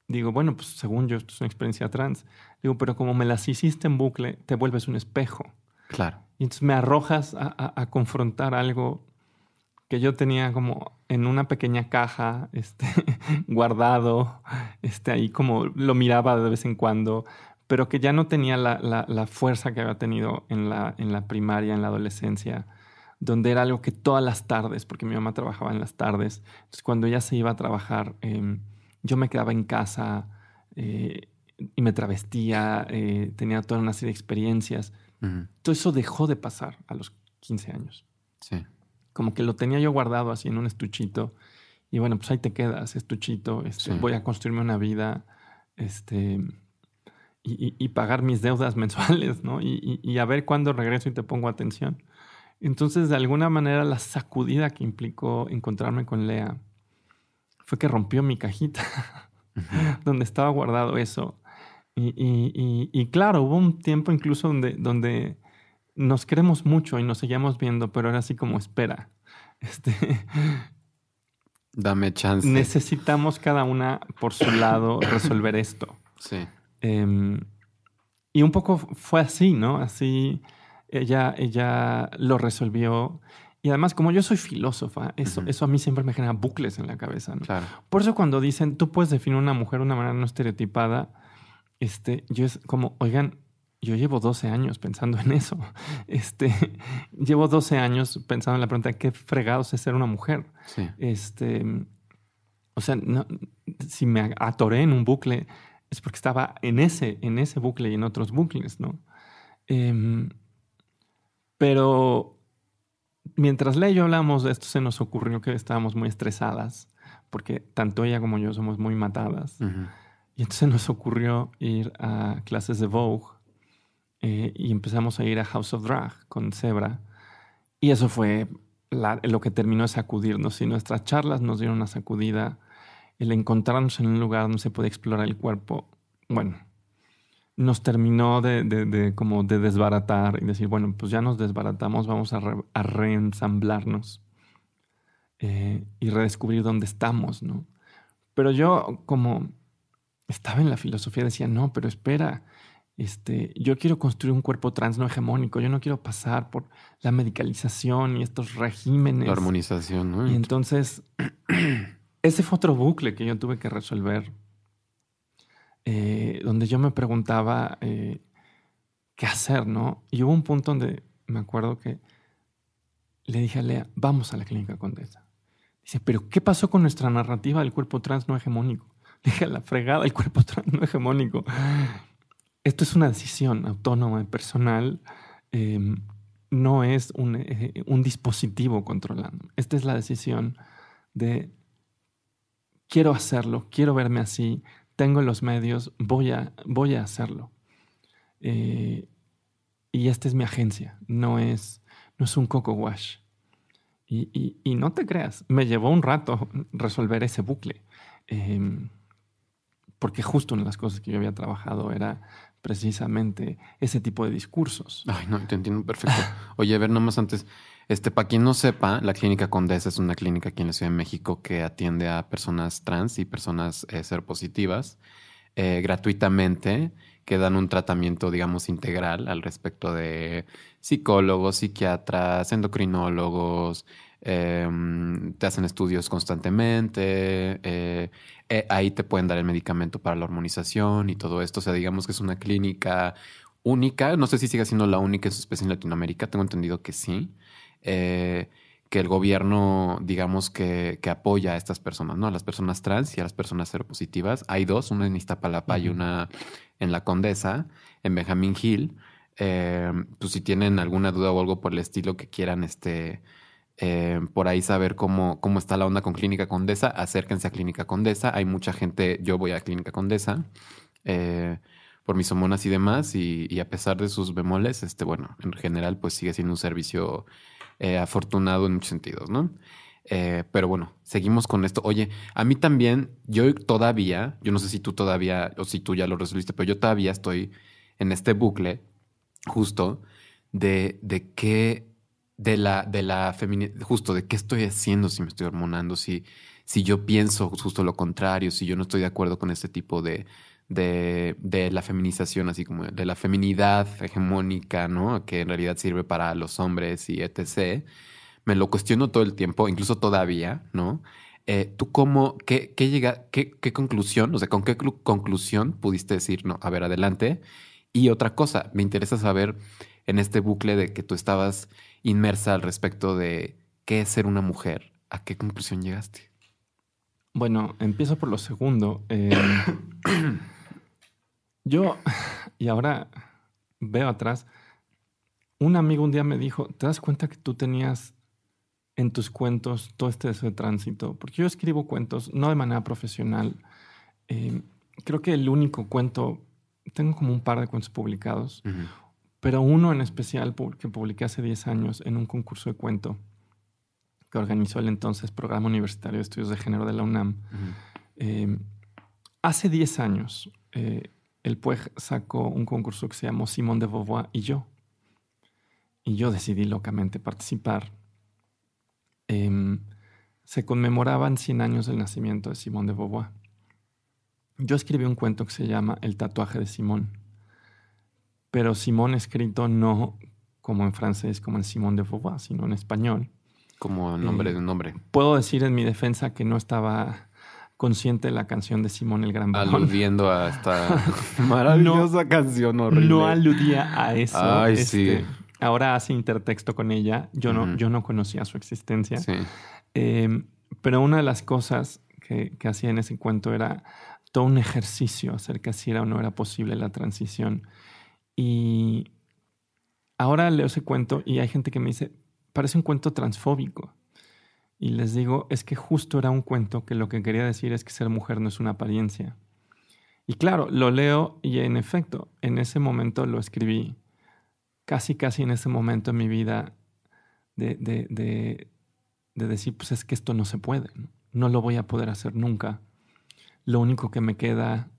digo, bueno, pues según yo, esto es una experiencia trans. Digo, pero como me las hiciste en bucle, te vuelves un espejo. Claro. Y entonces me arrojas a, confrontar algo que yo tenía como en una pequeña caja, este, guardado, este, ahí como lo miraba de vez en cuando, pero que ya no tenía la, fuerza que había tenido en la, en la primaria, en la adolescencia, donde era algo que todas las tardes, porque mi mamá trabajaba en las tardes, entonces cuando ella se iba a trabajar, em, yo me quedaba en casa eh, y me travestía, eh, tenía toda una serie de experiencias. Todo eso dejó de pasar a los 15 años. Sí. Como que lo tenía yo guardado así en un estuchito. Y bueno, pues ahí te quedas, estuchito. Este, Voy a construirme una vida. Este, y, pagar mis deudas mensuales, ¿no? Y, a ver cuándo regreso y te pongo atención. Entonces, de alguna manera, la sacudida que implicó encontrarme con Lea fue que rompió mi cajita donde estaba guardado eso. Y, claro, hubo un tiempo incluso donde, donde nos queremos mucho y nos seguíamos viendo, pero era así como espera. Este, Dame chance. Necesitamos cada una por su lado resolver esto. Sí. Em, y un poco fue así, ¿no? Así ella, ella lo resolvió. Y además, como yo soy filósofa, eso, eso a mí siempre me genera bucles en la cabeza. ¿no? Claro. Por eso cuando dicen, tú puedes definir una mujer de una manera no estereotipada, este, yo es como, oigan, yo llevo 12 años pensando en eso. Este, llevo 12 años pensando en la pregunta, ¿qué fregados es ser una mujer? Sí. Este, o sea, no, si me atoré en un bucle, es porque estaba en ese, en ese bucle y en otros bucles, ¿no? Eh, pero mientras Ley y yo hablamos de esto, se nos ocurrió que estábamos muy estresadas, porque tanto ella como yo somos muy matadas. Y entonces nos ocurrió ir a clases de Vogue eh, y empezamos a ir a House of Drag con Zebra. Y eso fue la- lo que terminó de sacudirnos. Y nuestras charlas nos dieron una sacudida. El encontrarnos en un lugar donde se puede explorar el cuerpo, bueno, nos terminó de, de- de como de desbaratar y decir, bueno, pues ya nos desbaratamos, vamos a, re- a reensamblarnos eh, y redescubrir dónde estamos, ¿no? Pero yo como estaba en la filosofía, decía, no, pero espera, este, yo quiero construir un cuerpo trans no hegemónico, yo no quiero pasar por la medicalización y estos regímenes. La armonización, ¿no? Y entonces, ese fue otro bucle que yo tuve que resolver, eh, donde yo me preguntaba eh, qué hacer, ¿no? Y hubo un punto donde me acuerdo que le dije a Lea, vamos a la clínica Condesa. Dice, pero ¿qué pasó con nuestra narrativa del cuerpo trans no hegemónico? Le dije, la fregada, el cuerpo trans no hegemónico. Esto es una decisión autónoma y personal. eh, no es un, eh, un dispositivo controlando. Esta es la decisión de quiero hacerlo, quiero verme así, tengo los medios, voy a, voy a hacerlo. Eh, y esta es mi agencia, no es, no es un coco wash. Y, y- no te creas, me llevó un rato resolver ese bucle. Eh, porque justo una de las cosas que yo había trabajado era precisamente ese tipo de discursos. Ay, no, te entiendo perfecto. Oye, a ver, nomás antes, este, para quien no sepa, la Clínica Condesa es una clínica aquí en la Ciudad de México que atiende a personas trans y personas eh, ser positivas eh, gratuitamente, que dan un tratamiento, digamos, integral al respecto de psicólogos, psiquiatras, endocrinólogos, em, te hacen estudios constantemente, eh, eh, ahí te pueden dar el medicamento para la hormonización y todo esto. O sea, digamos que es una clínica única. No sé si sigue siendo la única en su especie en Latinoamérica. Tengo entendido que sí. Eh, que el gobierno, digamos, que, que apoya a estas personas, ¿no? A las personas trans y a las personas seropositivas. Hay dos, una en Iztapalapa y una en La Condesa, en Benjamín Hill. Eh, pues si tienen alguna duda o algo por el estilo que quieran, este, eh, por ahí saber cómo, cómo está la onda con Clínica Condesa, acérquense a Clínica Condesa. Hay mucha gente, yo voy a Clínica Condesa eh, por mis hormonas y demás, y, a pesar de sus bemoles, este, bueno, en general, pues sigue siendo un servicio eh, afortunado en muchos sentidos, ¿no? Pero bueno, seguimos con esto. Oye, a mí también, yo todavía, yo no sé si tú todavía, o si tú ya lo resolviste, pero yo todavía estoy en este bucle justo de, de qué, de la, de la feminidad, justo de qué estoy haciendo si me estoy hormonando, si, si yo pienso justo lo contrario, si yo no estoy de acuerdo con este tipo de, de, de la feminización, así como de la feminidad hegemónica, ¿no? Que en realidad sirve para los hombres y etc. Me lo cuestiono todo el tiempo, incluso todavía, ¿no? Eh, ¿Tú cómo, qué, qué llega, qué, qué conclusión, o sea, con qué clu- conclusión pudiste decir, no, a ver, adelante? Y otra cosa, me interesa saber en este bucle de que tú estabas inmersa al respecto de qué es ser una mujer, ¿a qué conclusión llegaste? Bueno, empiezo por lo segundo. Eh, yo, y ahora veo atrás, un amigo un día me dijo, ¿te das cuenta que tú tenías en tus cuentos todo este deseo de tránsito? Porque yo escribo cuentos, no de manera profesional. Eh, creo que el único cuento, tengo como un par de cuentos publicados. Pero uno en especial que publiqué hace 10 años en un concurso de cuento que organizó el entonces Programa Universitario de Estudios de Género de la UNAM. Eh, hace 10 años, eh, el PUEG sacó un concurso que se llamó Simón de Beauvoir y yo. Y yo decidí locamente participar. Em, se conmemoraban 100 años del nacimiento de Simón de Beauvoir. Yo escribí un cuento que se llama El tatuaje de Simón, pero Simón escrito no como en francés, como en Simón de Beauvoir, sino en español. Como nombre de un nombre. Puedo decir en mi defensa que no estaba consciente de la canción de Simón el Gran Barón. Aludiendo a esta maravillosa canción horrible. No aludía a eso. Ay, sí. Este, ahora hace intertexto con ella. Yo, no, yo no conocía su existencia. Sí. Em, pero una de las cosas que, que, hacía en ese cuento era todo un ejercicio acerca si era o no era posible la transición. Y ahora leo ese cuento y hay gente que me dice, parece un cuento transfóbico. Y les digo, es que justo era un cuento que lo que quería decir es que ser mujer no es una apariencia. Y claro, lo leo y en efecto, en ese momento lo escribí, casi, casi en ese momento en mi vida de, de, decir, pues es que esto no se puede, ¿no? lo voy a poder hacer nunca. Lo único que me queda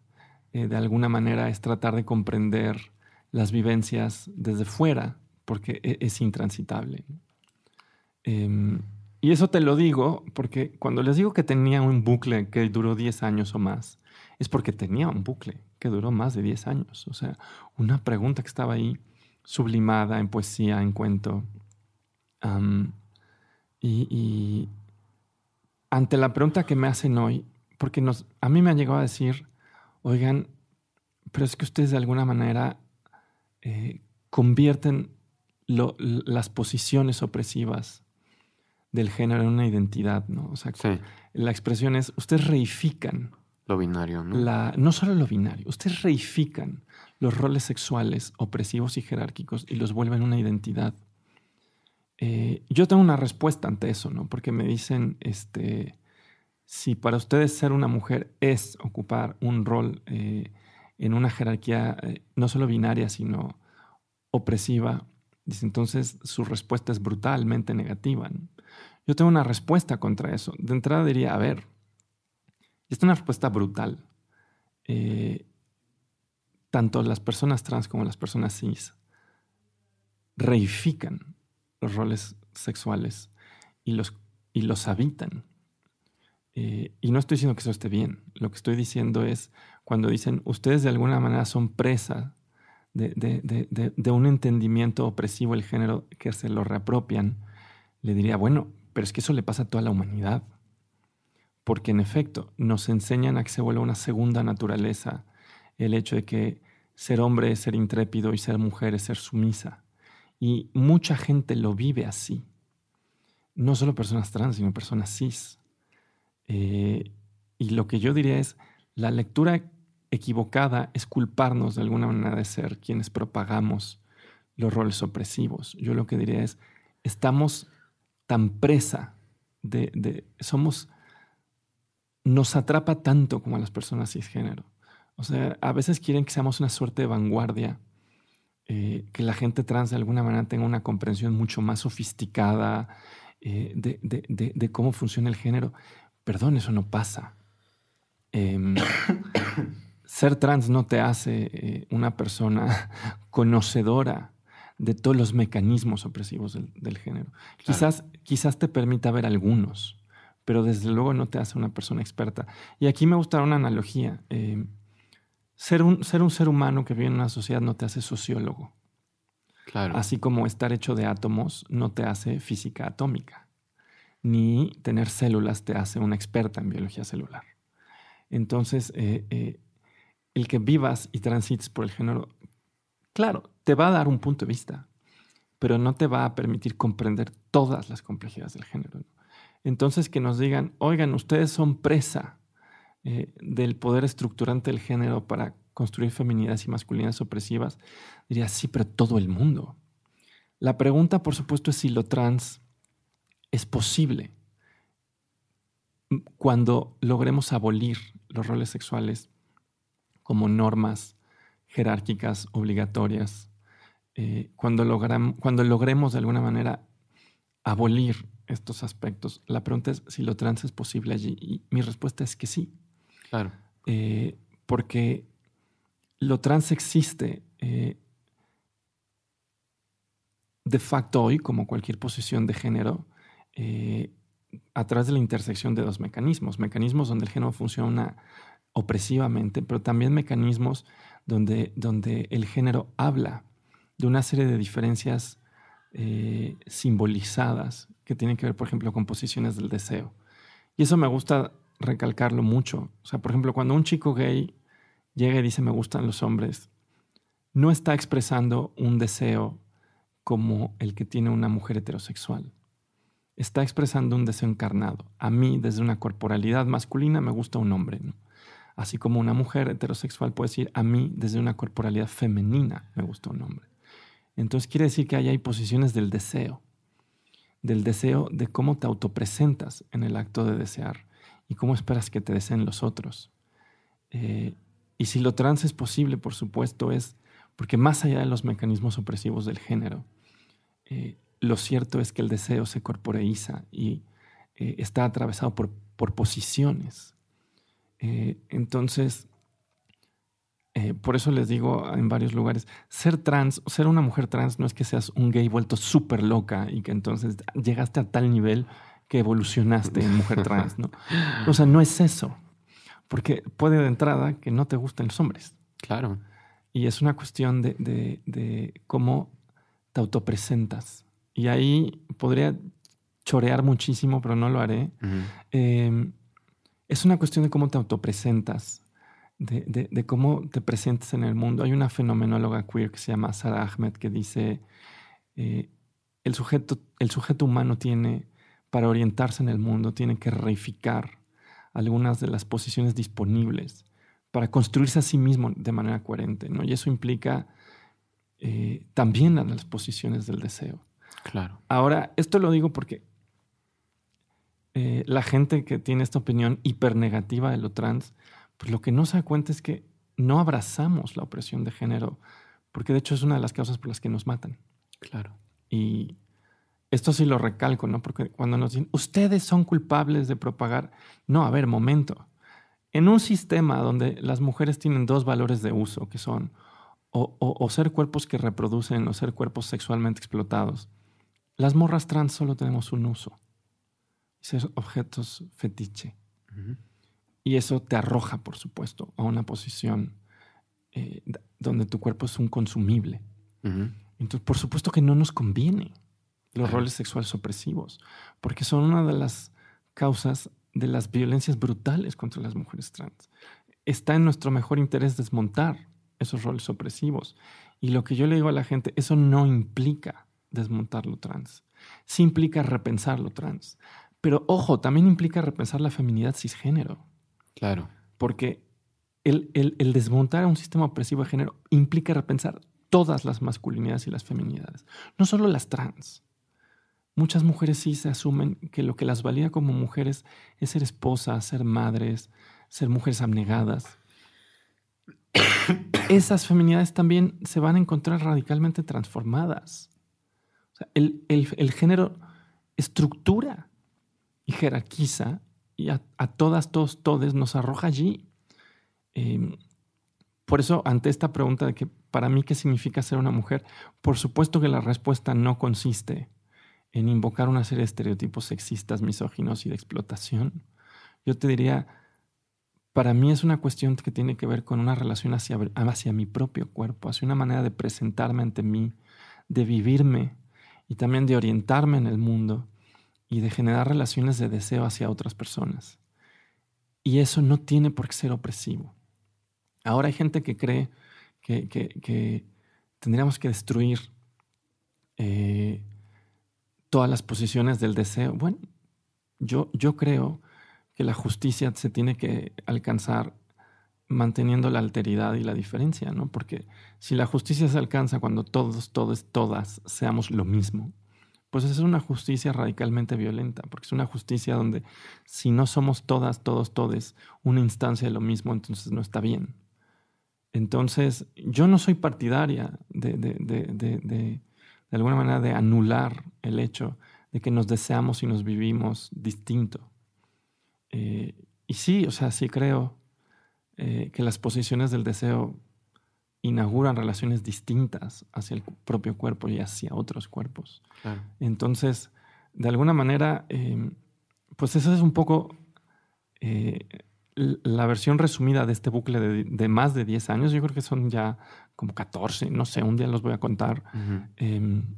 eh, de alguna manera es tratar de comprender las vivencias desde fuera, porque e, es, intransitable. Em, y eso te lo digo porque cuando les digo que tenía un bucle que duró 10 años o más, es porque tenía un bucle que duró más de 10 años. O sea, una pregunta que estaba ahí sublimada en poesía, en cuento. y, ante la pregunta que me hacen hoy, porque a mí me han llegado a decir, oigan, pero es que ustedes de alguna manera eh, convierten las posiciones opresivas del género en una identidad, ¿no? O sea, la expresión es, ustedes reifican. Lo binario, ¿no? La, no solo lo binario, ustedes reifican los roles sexuales opresivos y jerárquicos y los vuelven una identidad. Eh, yo tengo una respuesta ante eso, ¿no? Porque me dicen, este, si para ustedes ser una mujer es ocupar un rol eh, en una jerarquía eh, no solo binaria, sino opresiva, dice entonces su respuesta es brutalmente negativa. Yo tengo una respuesta contra eso. De entrada diría, a ver, esta es una respuesta brutal. Eh, tanto las personas trans como las personas cis reifican los roles sexuales y los, y los habitan. Eh, y no estoy diciendo que eso esté bien. Lo que estoy diciendo es cuando dicen, ustedes de alguna manera son presa de, un entendimiento opresivo del género que se lo reapropian, le diría, bueno, pero es que eso le pasa a toda la humanidad. Porque en efecto, nos enseñan a que se vuelva una segunda naturaleza el hecho de que ser hombre es ser intrépido y ser mujer es ser sumisa. Y mucha gente lo vive así. No solo personas trans, sino personas cis. Eh, y lo que yo diría es, la lectura equivocada es culparnos de alguna manera de ser quienes propagamos los roles opresivos. Yo lo que diría es, estamos tan presa de, somos, nos atrapa tanto como a las personas cisgénero. O sea, a veces quieren que seamos una suerte de vanguardia, eh, que la gente trans de alguna manera tenga una comprensión mucho más sofisticada eh, de, cómo funciona el género. Perdón, eso no pasa. Em, ser trans no te hace eh, una persona conocedora de todos los mecanismos opresivos del, género. Quizás, quizás te permita ver algunos, pero desde luego no te hace una persona experta. Y aquí me gusta una analogía. Eh, ser, un, ser un ser humano que vive en una sociedad no te hace sociólogo. Claro. Así como estar hecho de átomos no te hace física atómica, ni tener células te hace una experta en biología celular. Entonces, eh, el que vivas y transites por el género, claro, te va a dar un punto de vista, pero no te va a permitir comprender todas las complejidades del género. Entonces, que nos digan, oigan, ustedes son presa eh, del poder estructurante del género para construir feminidades y masculinidades opresivas, diría, sí, pero todo el mundo. La pregunta, por supuesto, es si lo trans es posible cuando logremos abolir los roles sexuales como normas jerárquicas obligatorias, eh, cuando, cuando logremos de alguna manera abolir estos aspectos, la pregunta es si lo trans es posible allí. Y mi respuesta es que sí. Claro. Eh, porque lo trans existe eh, de facto hoy, como cualquier posición de género, a través de la intersección de dos mecanismos, mecanismos donde el género funciona opresivamente, pero también mecanismos donde, donde el género habla de una serie de diferencias eh, simbolizadas que tienen que ver, por ejemplo, con posiciones del deseo. Y eso me gusta recalcarlo mucho. O sea, por ejemplo, cuando un chico gay llega y dice me gustan los hombres, no está expresando un deseo como el que tiene una mujer heterosexual. Está expresando un deseo encarnado. A mí, desde una corporalidad masculina, me gusta un hombre. Así como una mujer heterosexual puede decir, a mí, desde una corporalidad femenina, me gusta un hombre. Entonces quiere decir que ahí hay posiciones del deseo, del deseo de cómo te autopresentas en el acto de desear y cómo esperas que te deseen los otros. Eh, y si lo trans es posible, por supuesto, es porque más allá de los mecanismos opresivos del género, eh, lo cierto es que el deseo se corporeiza y eh, está atravesado por, por posiciones. Entonces, eh, por eso les digo en varios lugares, ser trans, ser una mujer trans no es que seas un gay vuelto súper loca y que entonces llegaste a tal nivel que evolucionaste en mujer trans, ¿no? O sea, no es eso. Porque puede de entrada que no te gusten los hombres. Claro. Y es una cuestión de, cómo te autopresentas. Y ahí podría chorear muchísimo, pero no lo haré. Es una cuestión de cómo te autopresentas de, cómo te presentes en el mundo. Hay una fenomenóloga queer que se llama Sarah Ahmed que dice, eh, el, sujeto, el sujeto humano tiene, para orientarse en el mundo, tiene que reificar algunas de las posiciones disponibles para construirse a sí mismo de manera coherente. ¿no? Y eso implica eh, también las posiciones del deseo. Claro. Ahora, esto lo digo porque eh, la gente que tiene esta opinión hipernegativa de lo trans, pues lo que no se da cuenta es que no abrazamos la opresión de género, porque de hecho es una de las causas por las que nos matan. Claro. Y esto sí lo recalco, ¿no? Porque cuando nos dicen, ustedes son culpables de propagar. No, a ver, momento. En un sistema donde las mujeres tienen dos valores de uso, que son o, o ser cuerpos que reproducen o ser cuerpos sexualmente explotados, las morras trans solo tenemos un uso, ser objetos fetiche. Y eso te arroja, por supuesto, a una posición eh, donde tu cuerpo es un consumible. Entonces, por supuesto que no nos conviene los roles sexuales opresivos, porque son una de las causas de las violencias brutales contra las mujeres trans. Está en nuestro mejor interés desmontar esos roles opresivos. Y lo que yo le digo a la gente, eso no implica desmontar lo trans. Sí implica repensar lo trans. Pero ojo, también implica repensar la feminidad cisgénero. Claro. Porque el, el, desmontar un sistema opresivo de género implica repensar todas las masculinidades y las feminidades, no solo las trans. Muchas mujeres sí se asumen que lo que las valía como mujeres es ser esposas, ser madres, ser mujeres abnegadas. Esas feminidades también se van a encontrar radicalmente transformadas. el, el género estructura y jerarquiza y a, todas, todos, todes nos arroja allí. Em, por eso, ante esta pregunta de que para mí qué significa ser una mujer, por supuesto que la respuesta no consiste en invocar una serie de estereotipos sexistas, misóginos y de explotación. Yo te diría, para mí es una cuestión que tiene que ver con una relación hacia, hacia mi propio cuerpo, hacia una manera de presentarme ante mí, de vivirme y también de orientarme en el mundo y de generar relaciones de deseo hacia otras personas. Y eso no tiene por qué ser opresivo. Ahora hay gente que cree que, tendríamos que destruir eh, todas las posiciones del deseo. Bueno, yo, yo creo que la justicia se tiene que alcanzar manteniendo la alteridad y la diferencia, ¿no? Porque si la justicia se alcanza cuando todos, todos, todas seamos lo mismo, pues es una justicia radicalmente violenta, porque es una justicia donde si no somos todas, todos, todes una instancia de lo mismo, entonces no está bien. Entonces, yo no soy partidaria de, de, de, de, alguna manera de anular el hecho de que nos deseamos y nos vivimos distinto. Eh, y sí, o sea, sí creo eh, que las posiciones del deseo inauguran relaciones distintas hacia el propio cuerpo y hacia otros cuerpos. Entonces, de alguna manera, em, pues esa es un poco eh, la versión resumida de este bucle de, más de 10 años. Yo creo que son ya como 14, no sé, un día los voy a contar. Em,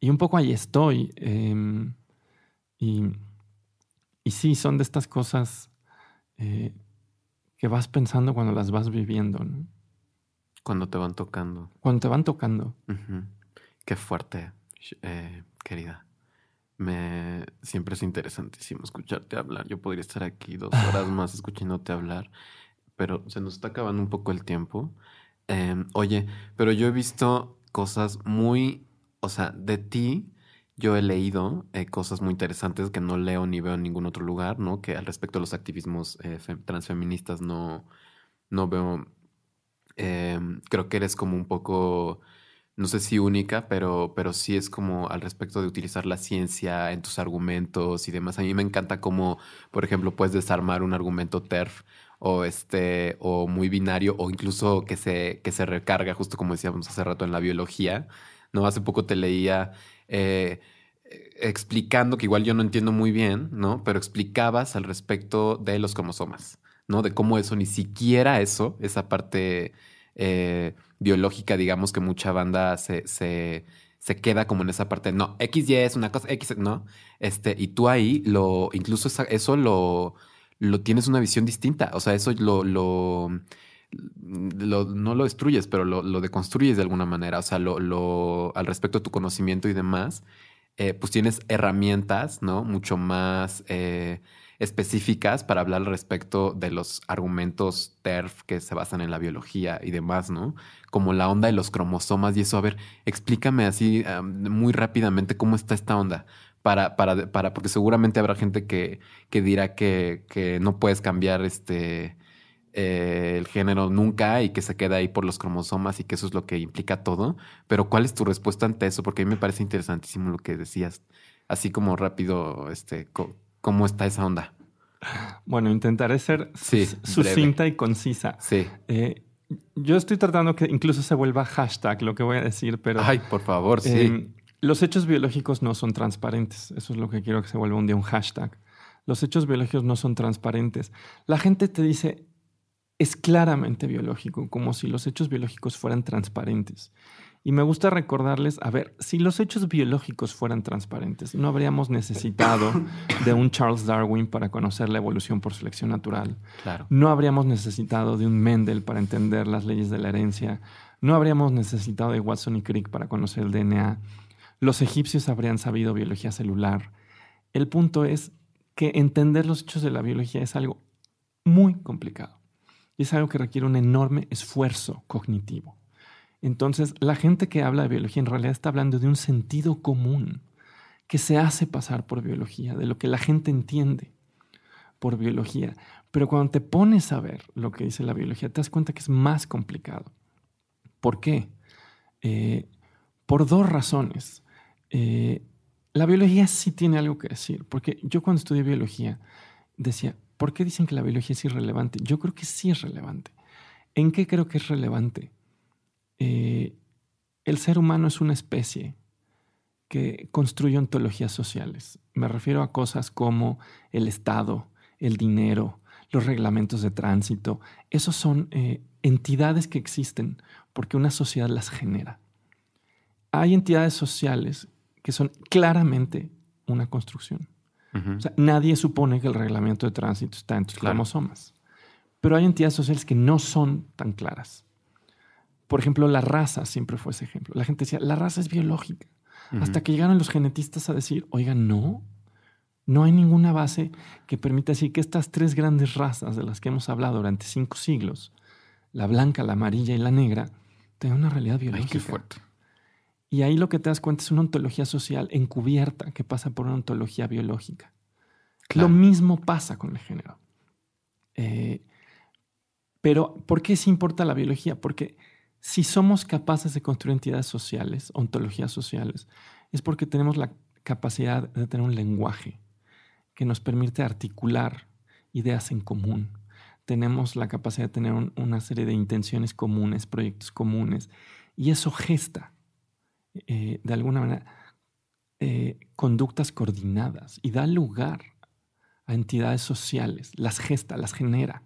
y un poco ahí estoy. Em, y, y, sí, son de estas cosas eh, que vas pensando cuando las vas viviendo. Cuando te van tocando. Cuando te van tocando. Qué fuerte, eh, querida. Me siempre es interesantísimo escucharte hablar. Yo podría estar aquí dos horas más escuchándote hablar, pero se nos está acabando un poco el tiempo. Em, oye, pero yo he visto cosas muy, o sea, de ti yo he leído eh, cosas muy interesantes que no leo ni veo en ningún otro lugar, ¿no? Que al respecto de los activismos eh, transfeministas no, no veo. Em, creo que eres como un poco no sé si única, pero, pero sí es como al respecto de utilizar la ciencia en tus argumentos y demás. A mí me encanta cómo, por ejemplo, puedes desarmar un argumento TERF o este, o muy binario, o incluso que se, que se recarga, justo como decíamos hace rato en la biología. No, hace poco te leía eh, explicando, que igual yo no entiendo muy bien, ¿no? Pero explicabas al respecto de los cromosomas, ¿no? De cómo eso, ni siquiera eso, esa parte eh, biológica, digamos que mucha banda se, se, se, queda como en esa parte, no, XY es una cosa, X, ¿no? Este, y tú ahí lo, incluso eso lo, lo tienes una visión distinta, o sea, eso lo, lo, no lo destruyes, pero lo, lo, deconstruyes de alguna manera, o sea, lo, lo, al respecto de tu conocimiento y demás, eh, pues tienes herramientas, ¿no? Mucho más... Eh, específicas para hablar al respecto de los argumentos TERF que se basan en la biología y demás, ¿no? Como la onda de los cromosomas y eso. A ver, explícame así muy rápidamente cómo está esta onda. Para, para, para, porque seguramente habrá gente que, que dirá que, que, no puedes cambiar este eh, el género nunca y que se queda ahí por los cromosomas y que eso es lo que implica todo. Pero ¿cuál es tu respuesta ante eso? Porque a mí me parece interesantísimo lo que decías. Así como rápido, este, ¿Cómo está esa onda? Bueno, intentaré ser sucinta y concisa. Sí. Eh, yo estoy tratando que incluso se vuelva hashtag lo que voy a decir, pero... Ay, por favor, sí. Em, los hechos biológicos no son transparentes. Eso es lo que quiero que se vuelva un día un hashtag. Los hechos biológicos no son transparentes. La gente te dice, es claramente biológico, como si los hechos biológicos fueran transparentes. Y me gusta recordarles, a ver, si los hechos biológicos fueran transparentes, no habríamos necesitado de un Charles Darwin para conocer la evolución por selección natural. Claro. No habríamos necesitado de un Mendel para entender las leyes de la herencia. No habríamos necesitado de Watson y Crick para conocer el DNA. Los egipcios habrían sabido biología celular. El punto es que entender los hechos de la biología es algo muy complicado. Y es algo que requiere un enorme esfuerzo cognitivo. Entonces, la gente que habla de biología en realidad está hablando de un sentido común que se hace pasar por biología, de lo que la gente entiende por biología. Pero cuando te pones a ver lo que dice la biología, te das cuenta que es más complicado. ¿Por qué? Eh, por dos razones. Eh, la biología sí tiene algo que decir, porque yo cuando estudié biología decía, ¿por qué dicen que la biología es irrelevante? Yo creo que sí es relevante. ¿En qué creo que es relevante? Eh, el ser humano es una especie que construye ontologías sociales. Me refiero a cosas como el Estado, el dinero, los reglamentos de tránsito. Esos son eh, entidades que existen porque una sociedad las genera. Hay entidades sociales que son claramente una construcción. nadie supone que el reglamento de tránsito está en tus cromosomas. Pero hay entidades sociales que no son tan claras. Por ejemplo, la raza siempre fue ese ejemplo. La gente decía, la raza es biológica. Hasta que llegaron los genetistas a decir, oigan, no, no hay ninguna base que permita decir que estas tres grandes razas de las que hemos hablado durante cinco siglos, la blanca, la amarilla y la negra, tengan una realidad biológica. qué fuerte. Y ahí lo que te das cuenta es una ontología social encubierta que pasa por una ontología biológica. Lo mismo pasa con el género. Eh, pero, ¿por qué sí importa la biología? Porque si somos capaces de construir entidades sociales, ontologías sociales, es porque tenemos la capacidad de tener un lenguaje que nos permite articular ideas en común. Tenemos la capacidad de tener una serie de intenciones comunes, proyectos comunes, y eso gesta, eh, de alguna manera, eh, conductas coordinadas y da lugar a entidades sociales, las gesta, las genera.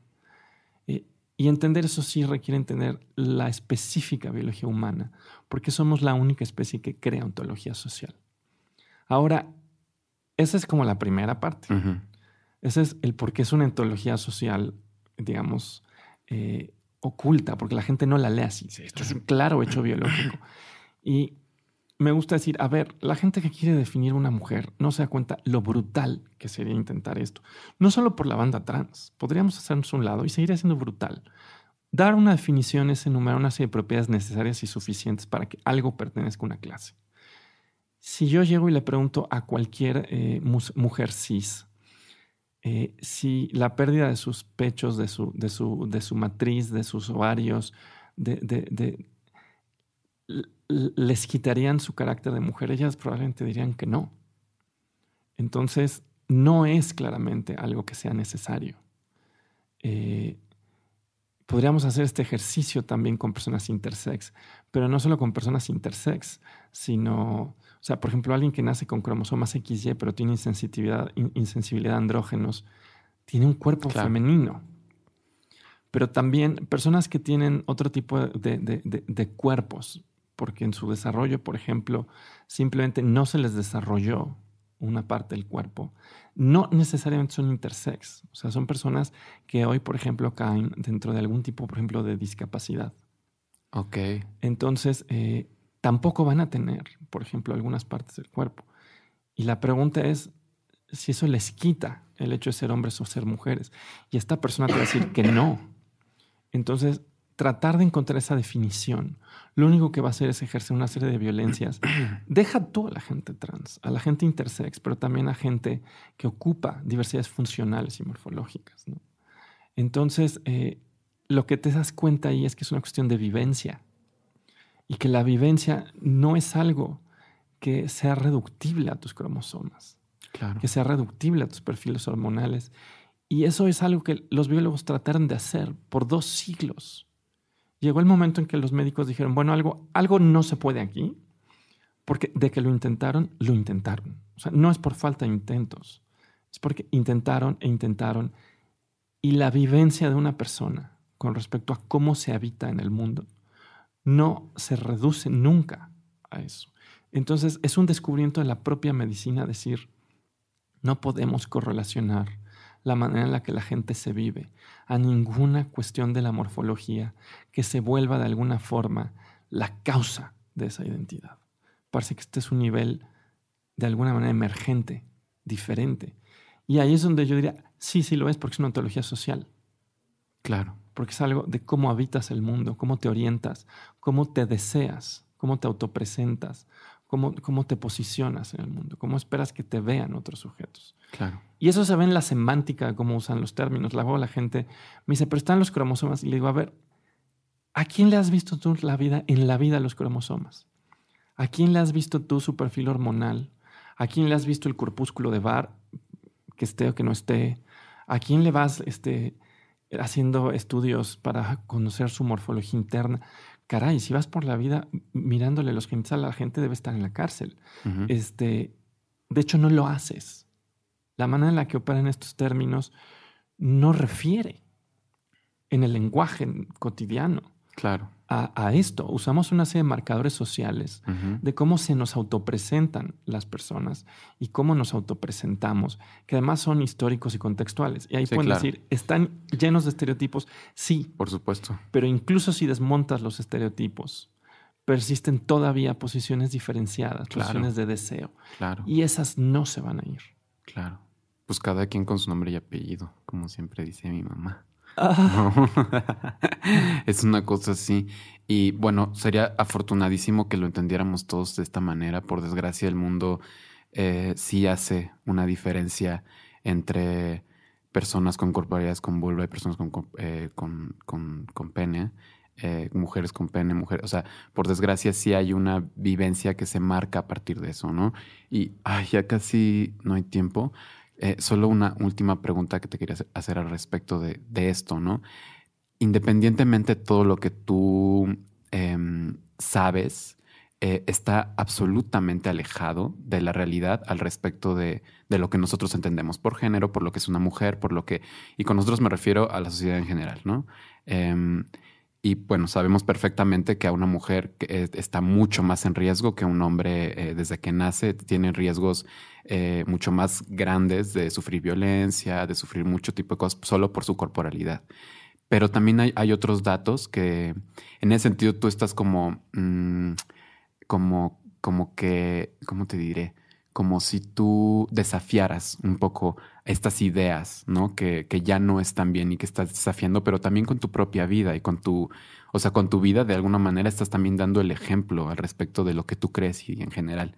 Y entender eso sí requiere entender la específica biología humana, porque somos la única especie que crea ontología social. Ahora, esa es como la primera parte. Ese es el por qué es una ontología social, digamos, eh, oculta, porque la gente no la lee así. Esto es un claro hecho biológico. Y me gusta decir, a ver, la gente que quiere definir una mujer no se da cuenta lo brutal que sería intentar esto. No solo por la banda trans, podríamos hacernos un lado y seguir siendo brutal. Dar una definición es enumerar una serie de propiedades necesarias y suficientes para que algo pertenezca a una clase. Si yo llego y le pregunto a cualquier eh, mujer cis, eh, si la pérdida de sus pechos, de su, de su, de su matriz, de sus ovarios, de, de, les quitarían su carácter de mujer, ellas probablemente dirían que no. Entonces, no es claramente algo que sea necesario. Eh, podríamos hacer este ejercicio también con personas intersex, pero no solo con personas intersex, sino, o sea, por ejemplo, alguien que nace con cromosomas XY, pero tiene insensibilidad, insensibilidad a andrógenos, tiene un cuerpo femenino. Pero también personas que tienen otro tipo de cuerpos, porque en su desarrollo, por ejemplo, simplemente no se les desarrolló una parte del cuerpo, no necesariamente son intersex. O sea, son personas que hoy, por ejemplo, caen dentro de algún tipo, por ejemplo, de discapacidad. Ok. Entonces, eh, tampoco van a tener, por ejemplo, algunas partes del cuerpo. Y la pregunta es si eso les quita el hecho de ser hombres o ser mujeres. Y esta persona te va a decir que no. Entonces, tratar de encontrar esa definición, lo único que va a hacer es ejercer una serie de violencias. Deja tú a la gente trans, a la gente intersex, pero también a gente que ocupa diversidades funcionales y morfológicas. Entonces, eh, lo que te das cuenta ahí es que es una cuestión de vivencia y que la vivencia no es algo que sea reductible a tus cromosomas, claro. que sea reductible a tus perfiles hormonales. Y eso es algo que los biólogos trataron de hacer por dos siglos llegó el momento en que los médicos dijeron, bueno, algo, algo no se puede aquí, porque de que lo intentaron, lo intentaron. O sea, no es por falta de intentos, es porque intentaron e intentaron. Y la vivencia de una persona con respecto a cómo se habita en el mundo no se reduce nunca a eso. Entonces es un descubrimiento de la propia medicina decir, no podemos correlacionar la manera en la que la gente se vive, a ninguna cuestión de la morfología que se vuelva de alguna forma la causa de esa identidad. Parece que este es un nivel de alguna manera emergente, diferente. Y ahí es donde yo diría, sí, sí lo es porque es una ontología social. Claro. Porque es algo de cómo habitas el mundo, cómo te orientas, cómo te deseas, cómo te autopresentas, cómo, cómo te posicionas en el mundo, cómo esperas que te vean otros sujetos. Claro. Y eso se ve en la semántica de cómo usan los términos. Luego la gente me dice, pero están los cromosomas. Y le digo, a ver, ¿a quién le has visto tú la vida, en la vida los cromosomas? ¿A quién le has visto tú su perfil hormonal? ¿A quién le has visto el corpúsculo de Bar, que esté o que no esté? ¿A quién le vas este, haciendo estudios para conocer su morfología interna? Caray, si vas por la vida mirándole los genitales a la gente, debe estar en la cárcel. este, de hecho, no lo haces la manera en la que operan estos términos no refiere en el lenguaje cotidiano claro. A, esto. Usamos una serie de marcadores sociales de cómo se nos autopresentan las personas y cómo nos autopresentamos, que además son históricos y contextuales. Y ahí pueden decir, ¿están llenos de estereotipos? Sí. Por supuesto. Pero incluso si desmontas los estereotipos, persisten todavía posiciones diferenciadas, posiciones de deseo. Claro. Y esas no se van a ir. Claro. Pues cada quien con su nombre y apellido, como siempre dice mi mamá. Es una cosa así. Y bueno, sería afortunadísimo que lo entendiéramos todos de esta manera. Por desgracia, el mundo eh, sí hace una diferencia entre personas con corporalidades con vulva y personas con, eh, con, con, pene. Eh, mujeres con pene, mujeres, o sea, por desgracia sí hay una vivencia que se marca a partir de eso, ¿no? Y ya casi no hay tiempo, eh, solo una última pregunta que te quería hacer al respecto de, esto, ¿no? Independientemente de todo lo que tú em, sabes, eh, está absolutamente alejado de la realidad al respecto de, lo que nosotros entendemos por género, por lo que es una mujer, por lo que... Y con nosotros me refiero a la sociedad en general, ¿no? Y bueno, sabemos perfectamente que a una mujer que está mucho más en riesgo que un hombre eh, desde que nace, tiene riesgos eh, mucho más grandes de sufrir violencia, de sufrir mucho tipo de cosas solo por su corporalidad. Pero también hay, otros datos que en ese sentido tú estás como... Mm, como, como que, ¿cómo te diré? Como si tú desafiaras un poco estas ideas, ¿no? Que, que ya no están bien y que estás desafiando, pero también con tu propia vida y con tu, o sea, con tu vida de alguna manera estás también dando el ejemplo al respecto de lo que tú crees y en general.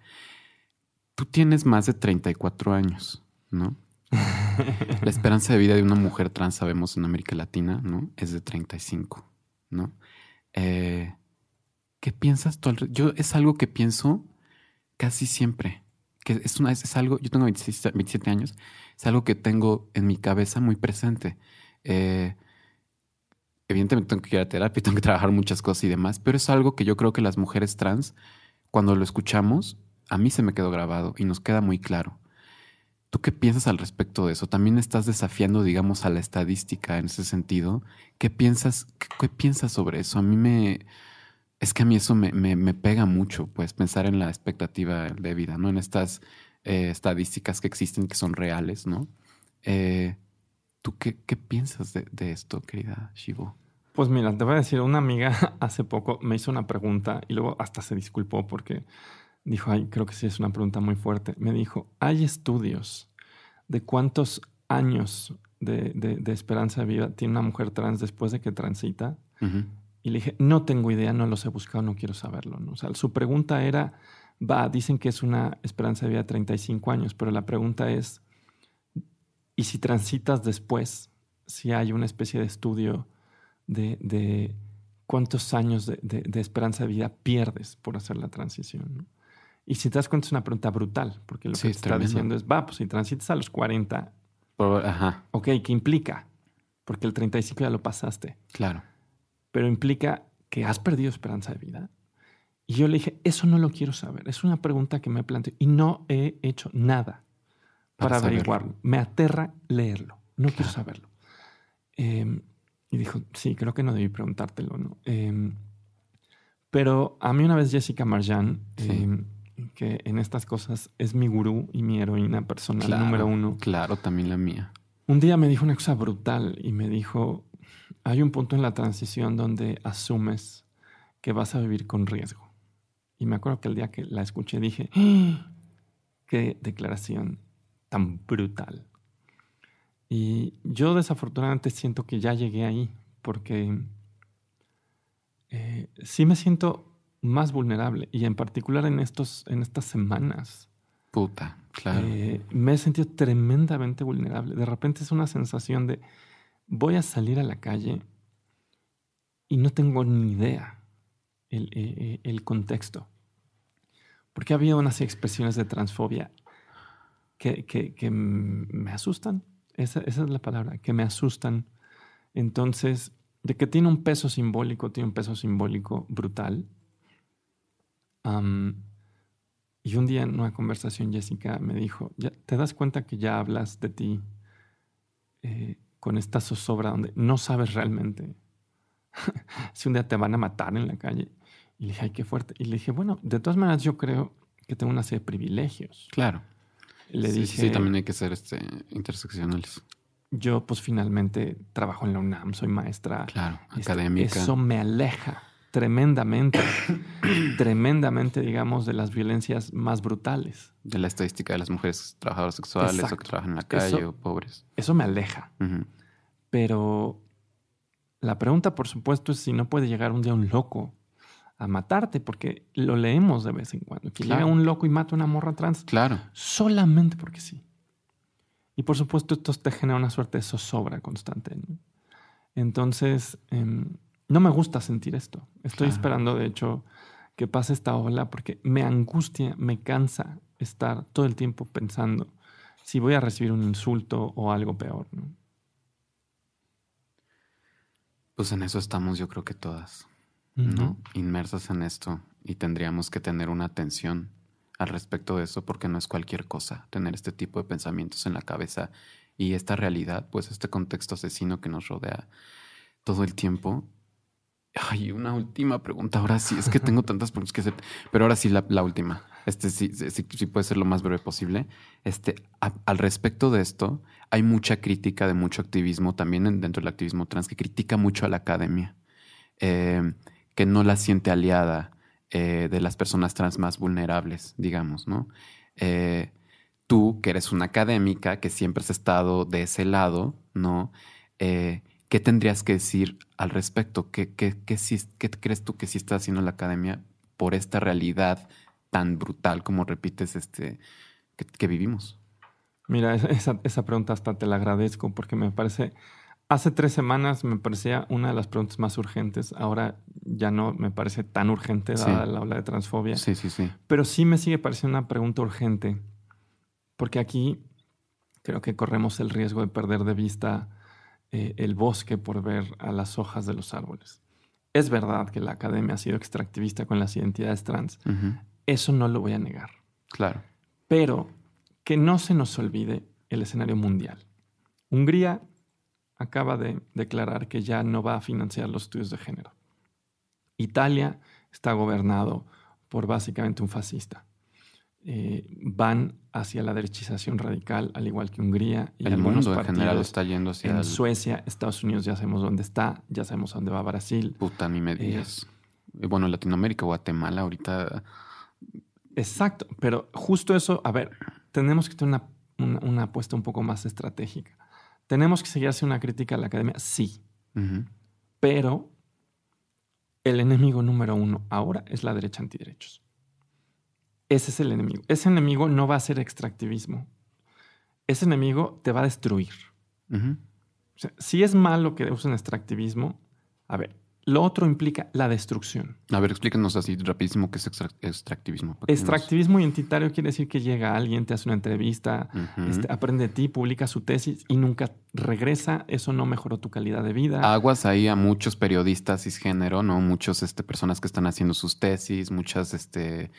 Tú tienes más de 34 años, ¿no? La esperanza de vida de una mujer trans, sabemos en América Latina, ¿no? Es de 35, ¿no? Eh, ¿Qué piensas tú? Yo es algo que pienso casi siempre. Es, algo, yo tengo 27 años, es algo que tengo en mi cabeza muy presente. Eh, evidentemente tengo que ir a terapia, tengo que trabajar muchas cosas y demás, pero es algo que yo creo que las mujeres trans, cuando lo escuchamos, a mí se me quedó grabado y nos queda muy claro. ¿Tú qué piensas al respecto de eso? ¿También estás desafiando, digamos, a la estadística en ese sentido? ¿Qué piensas, qué piensas sobre eso? A mí me, es que a mí eso me, me, pega mucho, pues pensar en la expectativa de vida, ¿no? En estas eh, estadísticas que existen, que son reales, ¿no? Eh, ¿Tú qué, qué piensas de, de, esto, querida Shivo? Pues mira, te voy a decir, una amiga hace poco me hizo una pregunta y luego hasta se disculpó porque dijo, ay, creo que sí es una pregunta muy fuerte. Me dijo, ¿hay estudios de cuántos años de, de, de esperanza de vida tiene una mujer trans después de que transita? Y le dije, no tengo idea, no los he buscado, no quiero saberlo. ¿no? O sea, su pregunta era, va, dicen que es una esperanza de vida de 35 años, pero la pregunta es, ¿y si transitas después? Si hay una especie de estudio de, cuántos años de, esperanza de vida pierdes por hacer la transición. Y si te das cuenta es una pregunta brutal, porque lo que está diciendo es, va, pues si transitas a los 40, Ajá. ok, ¿qué implica? Porque el 35 ya lo pasaste. Claro pero implica que has perdido esperanza de vida. Y yo le dije, eso no lo quiero saber. Es una pregunta que me planteo y no he hecho nada para, averiguarlo. Me aterra leerlo. No quiero saberlo. Em, y dijo, sí, creo que no debí preguntártelo. ¿no? Em, pero a mí una vez Jessica Marjan, em, que en estas cosas es mi gurú y mi heroína personal número uno. Claro, también la mía. Un día me dijo una cosa brutal y me dijo, hay un punto en la transición donde asumes que vas a vivir con riesgo. Y me acuerdo que el día que la escuché dije, ¡Ah! qué declaración tan brutal. Y yo desafortunadamente siento que ya llegué ahí, porque eh, sí me siento más vulnerable, y en particular en, estos, en estas semanas. Puta, claro. Eh, me he sentido tremendamente vulnerable. De repente es una sensación de voy a salir a la calle y no tengo ni idea el, eh, eh, contexto. Porque ha habido unas expresiones de transfobia que, me asustan. Esa, es la palabra, que me asustan. Entonces, de que tiene un peso simbólico, tiene un peso simbólico brutal. y un día en una conversación, Jessica me dijo, ¿te das cuenta que ya hablas de ti eh, con esta zozobra donde no sabes realmente si un día te van a matar en la calle. Y le dije, ay, qué fuerte. Y le dije, bueno, de todas maneras yo creo que tengo una serie de privilegios. Claro. Le sí, dije, sí, también hay que ser este, interseccionales. Yo pues finalmente trabajo en la UNAM, soy maestra. Claro, este, académica. Eso me aleja tremendamente, tremendamente, digamos, de las violencias más brutales. De la estadística de las mujeres trabajadoras sexuales o que trabajan en la calle o pobres. Eso me aleja. Pero la pregunta, por supuesto, es si no puede llegar un día un loco a matarte, porque lo leemos de vez en cuando. Que llega un loco y mata a una morra trans. Claro. Solamente porque sí. Y por supuesto, esto te genera una suerte de zozobra constante. Entonces, em, no me gusta sentir esto. Estoy esperando, de hecho, que pase esta ola porque me angustia, me cansa estar todo el tiempo pensando si voy a recibir un insulto o algo peor. Pues en eso estamos, yo creo que todas, ¿no? Inmersas en esto. y tendríamos que tener una atención al respecto de eso porque no es cualquier cosa tener este tipo de pensamientos en la cabeza y esta realidad, pues este contexto asesino que nos rodea todo el tiempo. Ay, una última pregunta. Ahora sí, es que tengo tantas preguntas que hacer, pero ahora sí la, última. Este sí, puede ser lo más breve posible. Este, al respecto de esto, hay mucha crítica de mucho activismo también dentro del activismo trans que critica mucho a la academia, eh, que no la siente aliada, eh, de las personas trans más vulnerables, digamos, ¿no? Eh, tú, que eres una académica, que siempre has estado de ese lado, ¿no? ¿Qué tendrías que decir al respecto? ¿Qué, qué, qué, crees tú que sí está haciendo la academia por esta realidad tan brutal como repites este, que, vivimos? Mira, esa, esa, pregunta hasta te la agradezco porque me parece Hace tres semanas me parecía una de las preguntas más urgentes. Ahora ya no me parece tan urgente dada la ola de transfobia. Sí, sí, sí. Pero sí me sigue pareciendo una pregunta urgente. Porque aquí creo que corremos el riesgo de perder de vista eh, el bosque por ver a las hojas de los árboles. Es verdad que la academia ha sido extractivista con las identidades trans. Eso no lo voy a negar. Claro. Pero que no se nos olvide el escenario mundial. Hungría acaba de declarar que ya no va a financiar los estudios de género. Italia está gobernado por básicamente un fascista. Eh, van hacia la derechización radical, al igual que Hungría. Y el mundo en general está yendo hacia... En Suecia, Estados Unidos ya sabemos dónde está, ya sabemos dónde va Brasil. Puta, ni me eh, bueno, Latinoamérica, Guatemala, ahorita... Exacto, pero justo eso, a ver, tenemos que tener una, una apuesta un poco más estratégica. ¿Tenemos que seguir haciendo una crítica a la academia? Sí. Pero el enemigo número uno ahora es la derecha antiderechos. Ese es el enemigo. Ese enemigo no va a ser extractivismo. Ese enemigo te va a destruir. si es malo que usen extractivismo, a ver, lo otro implica la destrucción. A ver, explícanos así rapidísimo qué es extractivismo. Extractivismo identitario quiere decir que llega alguien, te hace una entrevista, este, aprende de ti, publica su tesis y nunca regresa. Eso no mejoró tu calidad de vida. Aguas ahí a muchos periodistas cisgénero, ¿no? Muchos este, personas que están haciendo sus tesis, muchas este,